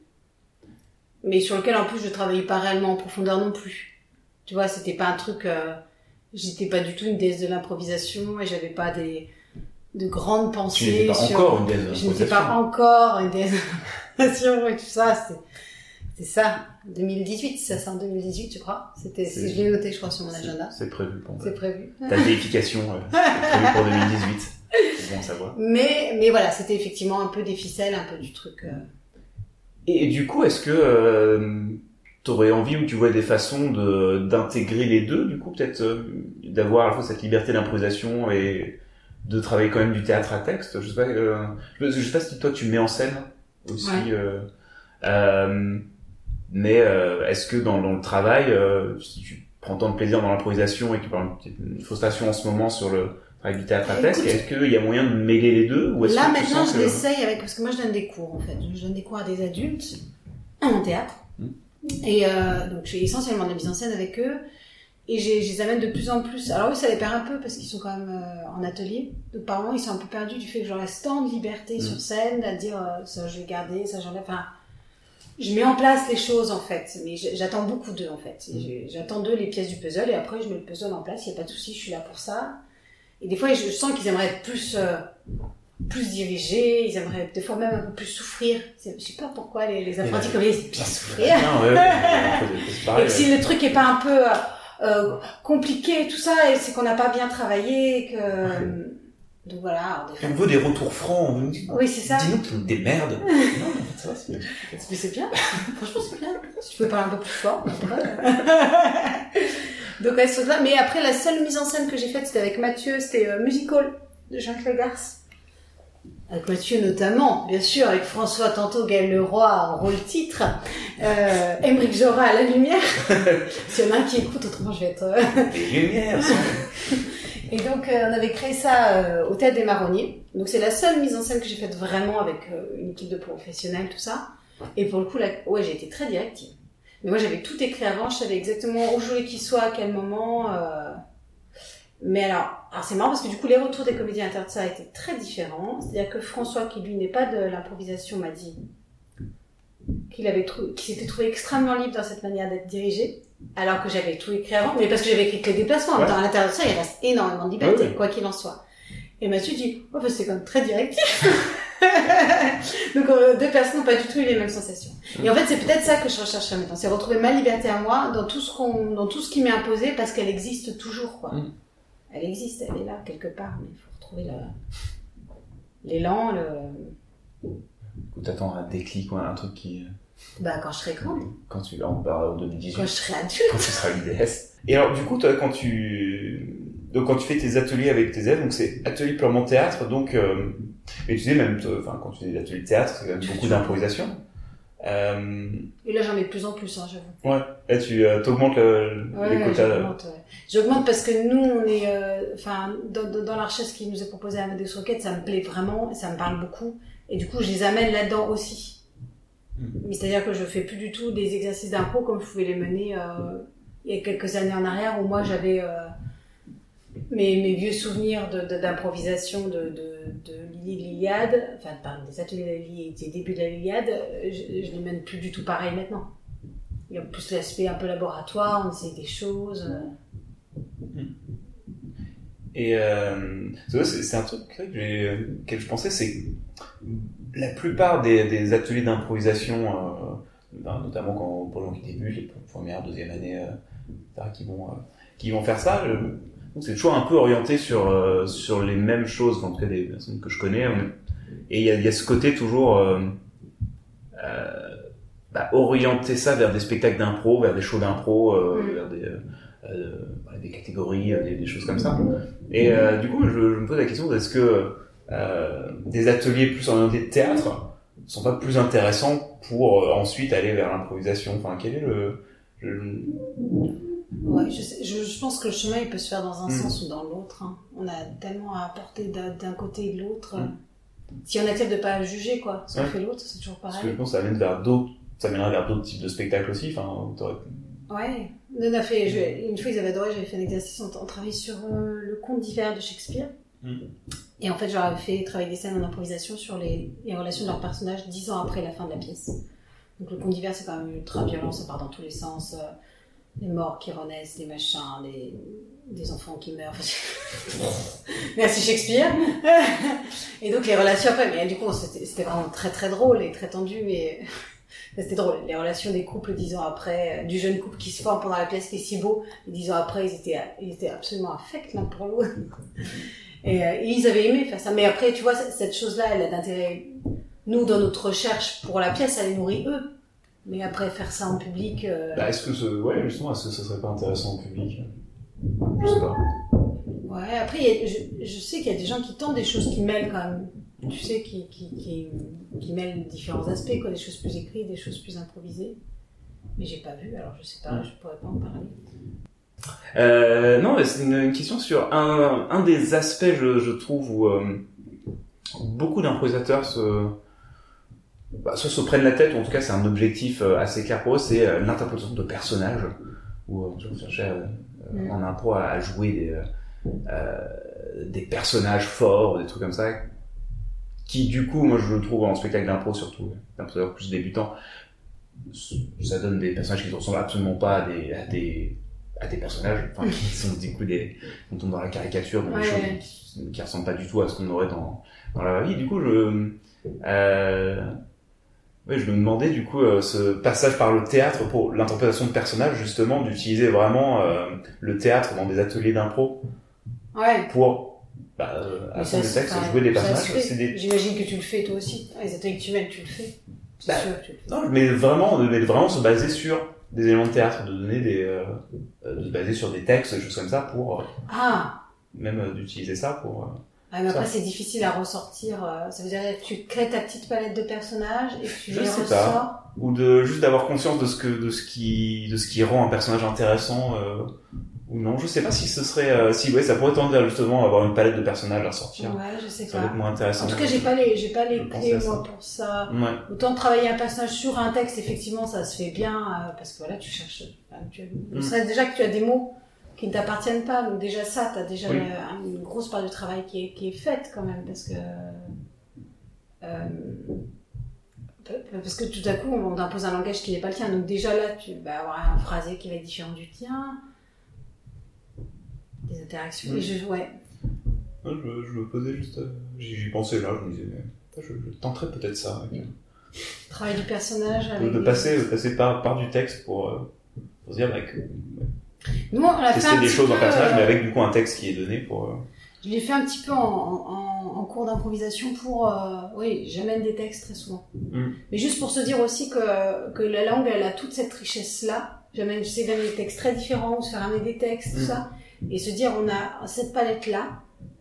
Mais sur lequel en plus je travaillais pas réellement en profondeur non plus. Tu vois, c'était pas un truc. Euh... J'étais pas du tout une déesse de l'improvisation et j'avais pas des de grandes Tu pensées n'étais pas sur. encore une déesse de Je n'étais pas l'improvisation. encore une déesse de l'improvisation et tout ça. C'est c'est ça. 2018, ça c'est en 2018, tu crois C'était, je l'ai noté, je crois, sur mon agenda. C'est prévu pour C'est prévu. Ta déification, euh, pour 2018. C'est bon à savoir. Mais, mais voilà, c'était effectivement un peu des ficelles, un peu du truc. euh, Et du coup, est-ce que euh, t'aurais envie ou tu vois des façons de d'intégrer les deux, du coup, peut-être euh, d'avoir à la fois cette liberté d'improvisation et de travailler quand même du théâtre à texte Je sais pas, euh, je sais pas si toi tu mets en scène aussi. Ouais. euh, euh, mais est-ce que dans, dans le travail, si tu prends tant de plaisir dans l'improvisation et que tu parles une frustration en ce moment sur le travail du théâtre à texte, est-ce qu'il y a moyen de mêler les deux ou Là que maintenant, je que- l'essaye avec parce que moi je donne des cours en fait. Je donne des cours à des adultes en théâtre. Mm. Et euh, donc je fais essentiellement de la mise en scène avec eux. Et je les amène de plus en plus. Alors oui, ça les perd un peu parce qu'ils sont quand même euh, en atelier. Donc par moments, ils sont un peu perdus du fait que j'en laisse tant de liberté Mm. sur scène à dire euh, ça je vais garder, ça j'enlève. Enfin, je mets en place les choses en fait. Mais j'attends beaucoup d'eux en fait. Mm. J'attends d'eux les pièces du puzzle et après je mets le puzzle en place. Il n'y a pas de souci, je suis là pour ça. Et des fois, je sens qu'ils aimeraient être plus, euh, plus dirigés, ils aimeraient des fois même un peu plus souffrir. Je sais pas pourquoi les, les apprentis comédiens, ils aiment bien souffrir. Non, ouais, ouais, ouais, Et si le truc est pas un peu euh, euh, compliqué tout ça, c'est qu'on n'a pas bien travaillé, que... Donc voilà, On veut des retours francs, on nous dit, Oui, c'est ça. dis-nous que tu des merdes. non, en fait, ça va, c'est bien. Mais c'est bien, franchement c'est bien. Si tu peux parler un peu plus fort. après. Donc à ce là mais après la seule mise en scène que j'ai faite c'était avec Mathieu, c'était euh, Musical de Jean-Claude Garce. Avec Mathieu notamment, bien sûr, avec François tantôt Gaël Leroy en rôle titre, euh, Émeric Jorat à la lumière. S'il y en a un qui écoute, autrement je vais être... euh, Les lumières. Et donc, euh, on avait créé ça euh, au Théâtre des Marronniers. Donc, c'est la seule mise en scène que j'ai faite vraiment avec euh, une équipe de professionnels, tout ça. Et pour le coup, là, ouais, j'ai été très directive. Mais moi, j'avais tout écrit avant, je savais exactement où je voulais qu'il soit, à quel moment. Mais alors, alors c'est marrant parce que du coup, les retours des comédiens internes ça a été très différents. C'est-à-dire que François, qui lui n'est pas de l'improvisation, m'a dit qu'il avait qu'il s'était trouvé extrêmement libre dans cette manière d'être dirigé. Alors que j'avais tout écrit avant, mais parce que j'avais écrit que les déplacements. Ouais. à l'intérieur de ça, il reste énormément de liberté, Ouais, ouais. quoi qu'il en soit. Et Mathieu dit, oh, bah, c'est quand même très directif. Donc, euh, deux personnes n'ont pas du tout eu les mêmes sensations. Et en fait, c'est peut-être ça que je rechercherais maintenant. C'est retrouver ma liberté à moi dans tout ce qu'on, dans tout ce qui m'est imposé parce qu'elle existe toujours, quoi. Mm. Elle existe, elle est là, quelque part, mais il faut retrouver la- l'élan, le, Ou t'attends un déclic ou un truc qui... euh, bah, quand je serai grande, Quand tu... En, bah, en 2018, quand je serai adulte. quand tu seras une déesse. Et alors, du coup, toi, quand tu... Donc, quand tu fais tes ateliers avec tes élèves, donc c'est atelier purement théâtre, donc... Euh... Et tu sais, même, enfin, quand tu fais des ateliers de théâtre, c'est quand même beaucoup d'improvisation. Euh, Et là, j'en mets de plus en plus, hein, j'avoue. ouais, là tu euh, augmentes le, Ouais, les quotas. j'augmente, ouais. J'augmente parce que nous, on est, euh, enfin, dans, dans, dans la recherche qui nous est proposée à Amadeus Rocket, ça me plaît vraiment, et ça me parle beaucoup. Et du coup, je les amène là-dedans aussi. Mais C'est-à-dire que je fais plus du tout des exercices d'impro comme je pouvais les mener euh, il y a quelques années en arrière où moi j'avais euh, mes, vieux souvenirs d'improvisation de, de, l'Iliade, enfin pardon, des ateliers de la Lily et des débuts de l'Iliade, euh, je, je les mène plus du tout pareil maintenant. Il y a plus l'aspect un peu laboratoire, on essaye des choses. euh. Et euh, c'est un truc que je pensais, c'est la plupart des, ateliers d'improvisation, euh, ben, notamment quand, pour les gens qui débutent, les premières, deuxième année, euh, etc., qui vont, qui vont faire ça, c'est toujours un peu orienté sur, euh, sur les mêmes choses, en tout cas des personnes que je connais. on- Et il y a, il y a ce côté toujours euh, euh, bah, orienter ça vers des spectacles d'impro, vers des shows d'impro, Mm. vers des, des catégories, des, des choses comme ça. Et euh, du coup, je, je me pose la question est-ce que des ateliers plus orientés de théâtre sont pas plus intéressants pour ensuite aller vers l'improvisation? Enfin, quel est le. je- Ouais, je, sais- je, je pense que le chemin il peut se faire dans un Mm. sens ou dans l'autre. hein. On a tellement à apporter d'un côté et de l'autre. Si on accepte de pas juger quoi, ce que Ouais. fait l'autre, c'est toujours Parce que pareil. je pense que ça amène vers d'autres. Ça mènerait vers d'autres types de spectacles aussi. Enfin, Ouais, on a fait, je- une fois ils avaient adoré, j'avais fait un exercice, on, on travaillait sur euh, le conte d'hiver de Shakespeare. Mm. Et en fait, j'aurais fait travailler des scènes en improvisation sur les, les relations de leurs personnages dix ans après la fin de la pièce. Donc le conte d'hiver, c'est quand même ultra violent, ça part dans tous les sens. euh, les morts qui renaissent, les machins, les, des enfants qui meurent. Merci Shakespeare. et donc les relations après, mais du coup, c'était vraiment très très drôle et très tendu, mais c'était drôle. Les relations des couples dix ans après, euh, du jeune couple qui se forme pendant la pièce qui est si beau, dix ans après, ils étaient, ils étaient absolument affects l'un pour l'autre. Et, euh, et ils avaient aimé faire ça. Mais après, tu vois, cette chose-là, elle a d'intérêt. Nous, dans notre recherche pour la pièce, elle les nourrit eux. Mais après, faire ça en public, euh, Bah, est-ce que ce. Ouais, justement, est-ce que ça serait pas intéressant au public? Je sais pas. Ouais, après, il y a- je, je sais qu'il y a des gens qui tentent des choses qui mêlent quand même. Tu sais, qui, qui, qui, qui mêlent différents aspects, quoi, des choses plus écrites, des choses plus improvisées. Mais j'ai pas vu, alors je sais pas, je pourrais pas en parler. Euh, non, mais c'est une, une question sur un, un des aspects, je, je trouve, où euh, beaucoup d'improvisateurs se, bah, soit se prennent la tête, ou en tout cas c'est un objectif euh, assez clair pour eux, c'est euh, l'interprétation de personnages, où euh, je cherchais euh, Mm. en impro à, à jouer des, des personnages forts, des trucs comme ça, qui du coup, moi je le trouve en spectacle d'impro surtout, d'improvisateurs plus débutants, ça donne des personnages qui ne ressemblent absolument pas à des, à des, à des personnages, enfin, qui sont du coup des, on tombe dans la caricature, dans des choses qui, qui ressemblent pas du tout à ce qu'on aurait dans, dans la vraie vie. Du coup, je, euh, ouais, je me demandais du coup euh, ce passage par le théâtre pour l'interprétation de personnages, justement, d'utiliser vraiment euh, le théâtre dans des ateliers d'impro Ouais. pour bah, euh, apprendre textes, enfin, jouer des personnages. des... J'imagine que tu le fais toi aussi. Ah, Les ateliers que tu mènes, tu le fais. Bah, sûr que tu le fais. Non, mais vraiment, mais vraiment se baser sur des éléments de théâtre, de donner des, euh, euh, de se baser sur des textes, des choses comme ça, pour euh, Ah, même d'utiliser ça pour. Euh, Ah, mais après, c'est difficile à ressortir. euh, Ça veut dire que tu crées ta petite palette de personnages et tu Je les sais ressors. pas. ou de juste d'avoir conscience de ce que de ce qui de ce qui rend un personnage intéressant euh, ou non je sais pas si ce serait euh, si ouais ça pourrait tendre justement avoir une palette de personnages à ressortir Ouais, je sais ça pas. moins intéressant En tout cas, j'ai pas les, j'ai pas les clés à moi pour ça. ouais Autant travailler un personnage sur un texte, effectivement, ça se fait bien euh, parce que voilà, tu cherches. enfin, tu Mm. déjà que tu as des mots qui ne t'appartiennent pas, donc déjà ça, tu as déjà Oui. euh, une grosse part du travail qui est, qui est faite quand même parce que. euh, parce que tout à coup, on t'impose un langage qui n'est pas le tien. Donc déjà là, tu vas avoir un phrasé qui va être différent du tien. Des interactions. Et je, ouais. Ouais, je, je me posais juste euh, j'y pensais là je me disais je, je tenterais peut-être ça avec, euh, Travail du personnage de, avec. de passer passer par par du texte pour euh, pour se dire bah, que, Nous, on l'a fait un des choses peu, le personnage euh, mais avec du coup un texte qui est donné pour euh, Je l'ai fait un petit peu en, en, en cours d'improvisation pour... euh, oui, j'amène des textes très souvent. Mm. Mais juste pour se dire aussi que, que la langue, elle a toute cette richesse-là. J'amène, je sais des textes très différents, ou se faire amener des textes, tout Mm. ça. Et se dire, on a cette palette-là.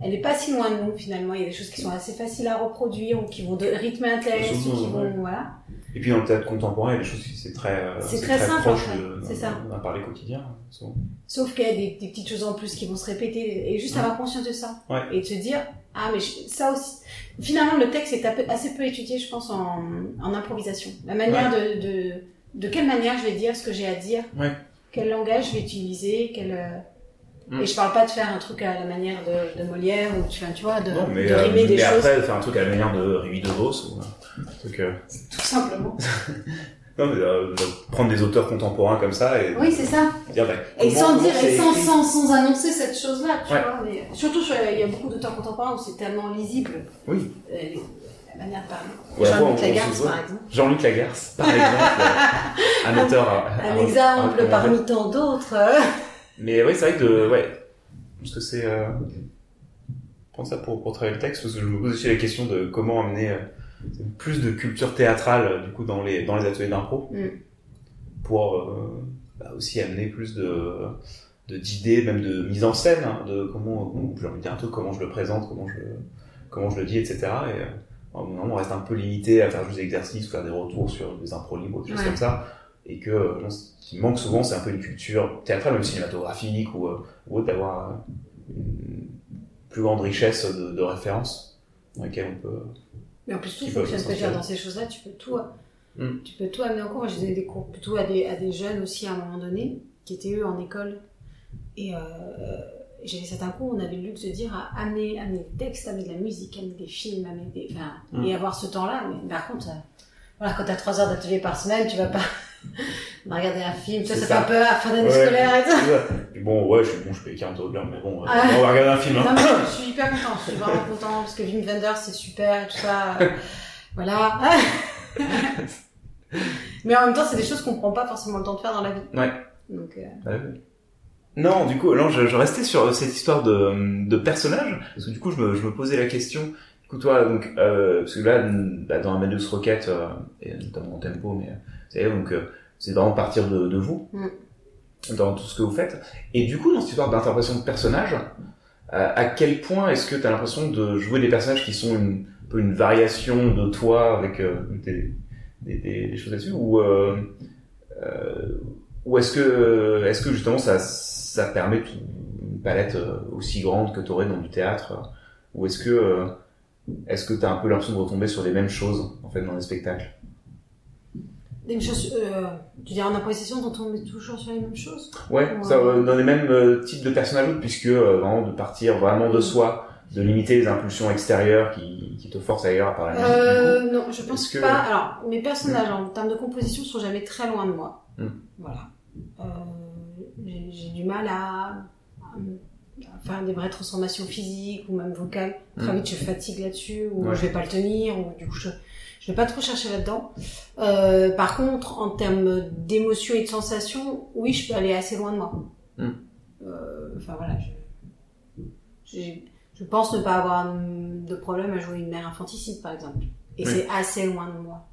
elle est pas si loin de nous finalement. Il y a des choses qui sont assez faciles à reproduire ou qui vont de rythmer un texte, ou qui vont ouais. voilà. Et puis dans le théâtre contemporain, il y a des choses qui c'est très, euh, C'est très simple, proche de- d'un parler quotidien. souvent. Sauf qu'il y a des, des petites choses en plus qui vont se répéter et juste Ouais. avoir conscience de ça Ouais. et de se dire ah mais je- ça aussi. Finalement, le texte est assez peu étudié, je pense, en, en improvisation. La manière de, de de quelle manière je vais dire ce que j'ai à dire. Quel langage je vais utiliser, quel euh, Mm. et je parle pas de faire un truc à la manière de, de Molière ou tu, vois de, Non, mais, de euh, rimer des mais choses après, faire un truc à la manière de Rémi de Vos ou euh, tout simplement. Non, mais euh, prendre des auteurs contemporains comme ça et Oui, c'est ça. dire, bah, Et sans dire, et sans, sans, sans annoncer cette chose-là, tu Ouais. vois. Mais surtout, sur- il y a beaucoup d'auteurs contemporains où c'est tellement lisible. Oui. Euh, la manière de parler. Ouais, Jean-Luc Lagarce, par exemple. Jean-Luc Lagarce, par exemple, euh, un auteur. Un exemple parmi tant d'autres. euh. Mais oui, c'est vrai que de, ouais, parce que c'est, euh, prendre ça pour, pour travailler le texte, parce que je me pose aussi la question de comment amener euh, plus de culture théâtrale, du coup, dans les, dans les ateliers d'impro, Mm. pour euh, bah, aussi amener plus de, de d'idées, même de mise en scène, hein, de comment, j'ai envie de dire un truc, comment je le présente, comment je, le- comment je le dis, etc. Et euh, on reste un peu limité à faire juste des exercices, faire des retours sur des impros libres, des choses Ouais. comme ça, et que euh, ce qui manque souvent, c'est un peu une culture théâtrale, même cinématographique ou, euh, ou autre, d'avoir une plus grande richesse de, de références dans lesquelles on peut. Mais en plus, tout fonctionne. veux dire, dans ces choses-là, tu peux tout, Mm. tu peux tout amener en cours. Moi, j'ai donné des cours plutôt à des, à des jeunes aussi à un moment donné, qui étaient eux en école. Et euh, j'avais certains cours où on avait le luxe de dire à amener, amener des textes, amener de la musique, amener des films, amener des, enfin, Mm. et avoir ce temps-là. Mais par contre, euh, voilà, quand t'as trois heures d'atelier par semaine, tu vas pas regarder un film. Ça, ça, ça. fait un peu à fin d'année Ouais. scolaire et tout. Bon, ouais, je suis bon, je paye 40 euros de l'heure, mais bon, euh, Ah. on va regarder un film. Hein. Non, mais je suis hyper contente. Je suis vraiment contente parce que Wim Wenders, c'est super et tout ça. Euh, voilà. mais en même temps, c'est des choses qu'on prend pas forcément le temps de faire dans la vie. Ouais. Donc, euh, Ouais. Non, du coup, non, je, je restais sur cette histoire de, de personnage, parce que du coup, je me, je me posais la question. Coup, toi, donc, euh, parce que là, bah, dans Amadeus Rocket, euh, et notamment en tempo, mais euh, vous savez, donc, euh, c'est vraiment partir de, de vous, Mm. dans tout ce que vous faites. Et du coup, dans cette histoire d'interprétation de personnage, euh, à quel point est-ce que tu as l'impression de jouer des personnages qui sont une, un peu une variation de toi avec des, des, des, des choses là-dessus, ou ou est-ce que, est-ce que justement ça, ça permet une palette aussi grande que tu aurais dans du théâtre Ou est-ce que, est-ce que tu as un peu l'impression de retomber sur les mêmes choses en fait dans les spectacles? Des choses, euh, tu dis en improvisation dont on met toujours sur les mêmes choses? Ouais, ça, euh, dans les mêmes euh, types de personnages, puisque euh, vraiment de partir vraiment de soi, de limiter les impulsions extérieures qui, qui te forcent ailleurs à parler. Euh, non, je pense que- pas. Alors, mes personnages en termes de composition sont jamais très loin de moi. Mm. Voilà. Euh, j'ai du mal à, à faire des vraies transformations physiques ou même vocales. Très Mm. vite, je fatigue là-dessus ou Ouais. je vais pas le tenir ou du coup, je, je vais pas trop chercher là-dedans. Euh, par contre, en termes d'émotions et de sensations, oui, je peux aller assez loin de moi. Mm. Euh, Enfin voilà, je, je pense ne pas avoir de problème à jouer une mère infanticide, par exemple. Et Oui. c'est assez loin de moi.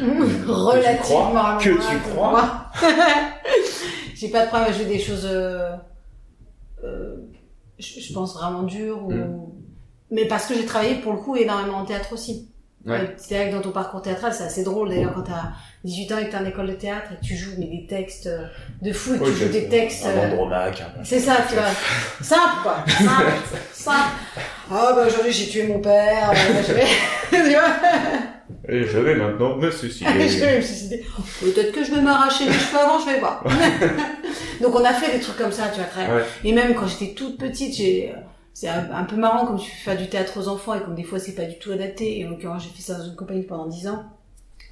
Relativement loin que tu crois. J'ai pas de problème à jouer des choses, euh, euh, je, je pense vraiment dures ou, Mm. mais parce que j'ai travaillé pour le coup énormément en théâtre aussi. Ouais. Euh, C'est-à-dire que dans ton parcours théâtral, c'est assez drôle d'ailleurs quand t'as 18 ans et que t'es en école de théâtre et que tu joues mais des textes euh, de fou et que Oui, tu joues c'est- des textes. Un euh, Andromaque. un- c'est ça, tu vois. Simple, quoi. Simple. Simple. Ah, bah, aujourd'hui, j'ai tué mon père. euh, je vais, tu vois. Et je vais maintenant me je suicider. vais me suicider. Peut-être que je vais m'arracher les cheveux avant, je vais voir. Donc, on a fait des trucs comme ça, tu vois, très. Ouais. Et même quand j'étais toute petite, j'ai, c'est un, peu marrant comme tu fais faire du théâtre aux enfants et comme des fois c'est pas du tout adapté. Et en l'occurrence, j'ai fait ça dans une compagnie pendant 10 ans.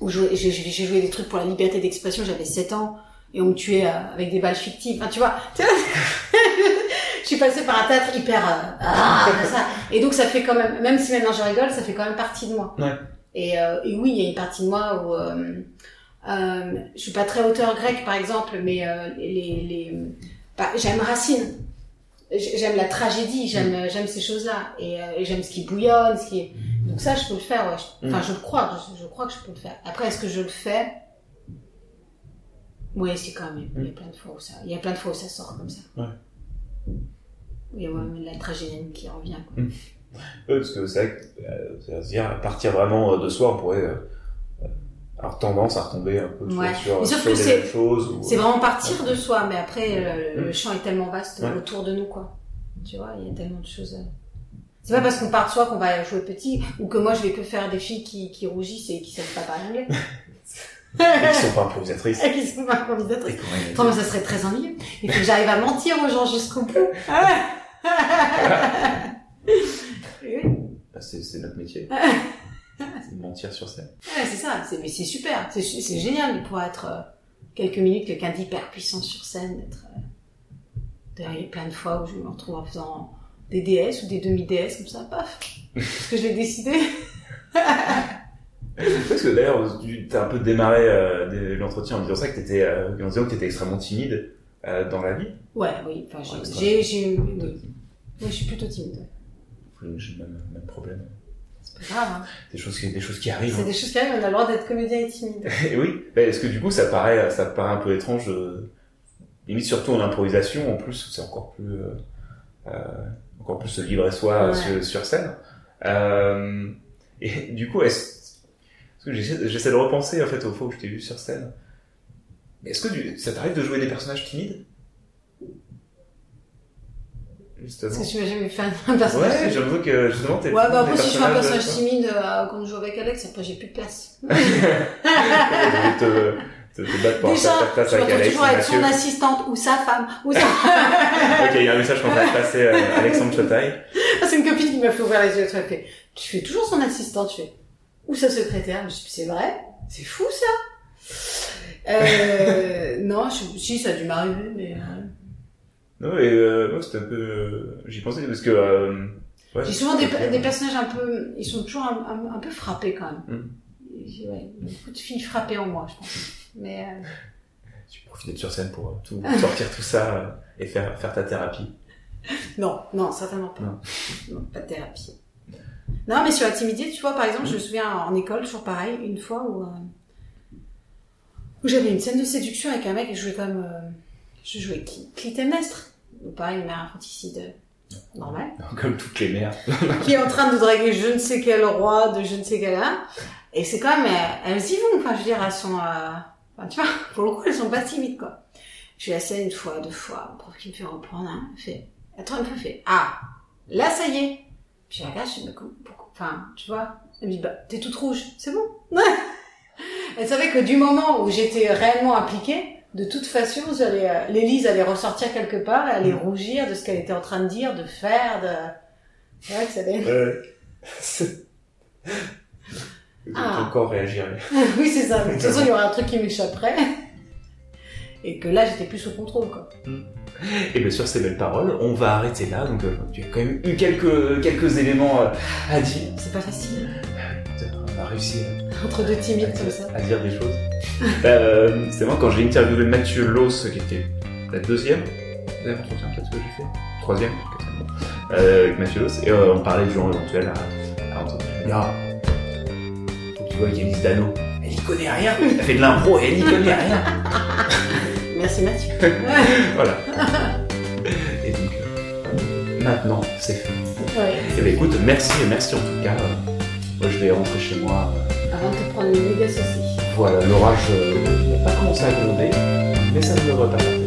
Où j'ai joué des trucs pour la liberté d'expression, j'avais 7 ans. Et on me tuait euh, avec des balles fictives. Enfin, tu vois. je suis passée par un théâtre hyper, euh, ah, ça. Et donc ça fait quand même, même si maintenant je rigole, ça fait quand même partie de moi. Ouais. Et, euh, et oui, il y a une partie de moi où, euh, euh, je suis pas très auteur grec par exemple, mais euh, les, les, bah, j'aime Racine. J'aime la tragédie, j'aime j'aime ces choses-là et, euh, et j'aime ce qui bouillonne, ce qui est... donc ça je peux le faire. Ouais. Je- Enfin Mm. je le crois, je, je crois que je peux le faire. Après est-ce que je le fais? Oui, c'est quand même il y a plein de fois où ça, il y a plein de fois où ça sort comme ça. Il y a même la tragédie qui revient. Quoi. Oui, parce que c'est vrai que, euh, à dire, à partir vraiment de soi, on pourrait avoir tendance à retomber un peu Ouais. sur, sur que les mêmes choses. ou- C'est vraiment partir de soi, mais après, euh, le Mm. champ est tellement vaste Ouais. autour de nous, quoi. Tu vois, il y a tellement de choses. euh. C'est pas parce qu'on part de soi qu'on va jouer petit, ou que moi je vais que faire des filles qui, qui rougissent et qui savent pas parler anglais. Et qui sont pas improvisatrices. Et qui sont pas improvisatrices. Attends, mais ça serait très ennuyeux. Il faut que j'arrive à mentir aux gens jusqu'au bout. Ah. Oui. Bah, c'est notre métier. Mentir sur scène. Ouais, c'est ça. C'est, mais c'est super. C'est, c'est génial de pouvoir être euh, quelques minutes quelqu'un d'hyper puissant sur scène, d'être. Euh... D'ailleurs, il y a plein de fois où je me retrouve en faisant des DS ou des demi-DS comme ça, paf. Parce que je l'ai décidé. Parce que d'ailleurs, tu as un peu démarré euh, l'entretien en disant ça, que t'étais, euh, en disant que t'étais extrêmement timide dans la vie. Ouais, oui. Enfin, j'ai, Ouais, j'ai, j'ai- oui. Oui, je suis plutôt timide. J'ai le même, même problème. C'est pas grave. Hein. Des choses qui, des choses qui arrivent. C'est des choses qui arrivent. On a le droit d'être comédien et timide. Et oui, est-ce que du coup ça paraît, ça paraît un peu étrange, euh, limite surtout en improvisation, en plus c'est encore plus, euh, euh, encore plus se livrer soi Ouais. sur, sur scène. Euh, et du coup, est-ce parce que j'essaie, de repenser en fait aux fois où je t'ai vu sur scène. Mais Est-ce que ça t'arrive de jouer des personnages timides? Justement. Parce que tu m'as jamais fait un personnage. Ouais, j'ai l'impression que justement t'es. Ouais, bah après, si je fais un personnage timide euh, quand je joue avec Alex, après j'ai plus de place. euh, te, te, te battre pour Déjà, faire place je avec Alex toujours avec son assistante ou sa femme. Ou sa... Ok, il y a un message qu'on va passer euh, Alexandre Chotaille. c'est une copine qui m'a fait ouvrir les yeux. Elle fait, tu fais toujours son assistante, tu fais, ou sa secrétaire. Je me suis dit, c'est vrai? C'est fou, ça? Euh, non, je, si, ça a dû m'arriver, mais, euh, Non, et euh, moi, c'était un peu... euh, J'y pensais parce que... Euh, ouais, j'ai souvent des, c'est clair. des personnages un peu, ils sont toujours un, un- un peu frappés quand même. Mm. J'ai- Ouais, il y a beaucoup de filles frappées en moi, je pense. Mais, euh, Tu profites d'être sur scène pour euh, tout, sortir tout ça euh, et faire, faire ta thérapie. Non, non, certainement pas. Non. Non, pas de thérapie. Non, mais sur la timidité, tu vois, par exemple, je me souviens en école, toujours pareil, une fois où, euh, où j'avais une scène de séduction avec un mec et je jouais comme, euh, je jouais Clytemnestre. Donc pareil, une mère infanticide euh, normale. Comme toutes les mères. qui est en train de draguer je ne sais quel roi de je ne sais quel âme. Et c'est quand même, elles, elles y vont, enfin, je veux dire, elles sont, euh, enfin, tu vois, pour le coup, elles sont pas timides, quoi. Je suis assez une fois, deux fois, le prof qui me fait reprendre, hein, fait, attends, il me fait, ah, là, ça y est. Puis je regarde, je dis, mais comment, pourquoi, enfin, tu vois, elle me dit, bah, t'es toute rouge, c'est bon. elle savait que du moment où j'étais réellement impliquée, de toute façon, euh, l'Élise allait ressortir quelque part, elle allait rougir de ce qu'elle était en train de dire, de faire, de, c'est vrai que ça allait... Euh, c'est- Ah. Ton corps réagirait. oui, c'est ça. De toute façon, il y aurait un truc qui m'échapperait. Et que là, j'étais plus sous contrôle, quoi. Et bien sur ces belles paroles, on va arrêter là. Donc euh, tu as quand même eu quelques, quelques éléments euh, à dire. C'est pas facile. On a réussi à- Entre deux timides comme ça. à dire des choses. Euh, C'était moi quand j'ai interviewé Mathieu Loss, qui était la deuxième, deuxième entretien peut-être que j'ai fait, troisième, euh, avec Mathieu Loss, et euh, on parlait du genre éventuel à, à entendre. Ah, faut que tu vois Alice Dano, elle y connaît rien, elle fait de l'impro et elle y connaît rien. Merci Mathieu. Voilà. Et donc, euh, maintenant, c'est fait. Ouais. Et ben écoute, merci, merci en tout cas. Euh, moi, je vais rentrer chez moi. Avant de te prendre une méga saucisse. Voilà, l'orage euh, n'a pas commencé à gronder, mais ça ne devrait pas.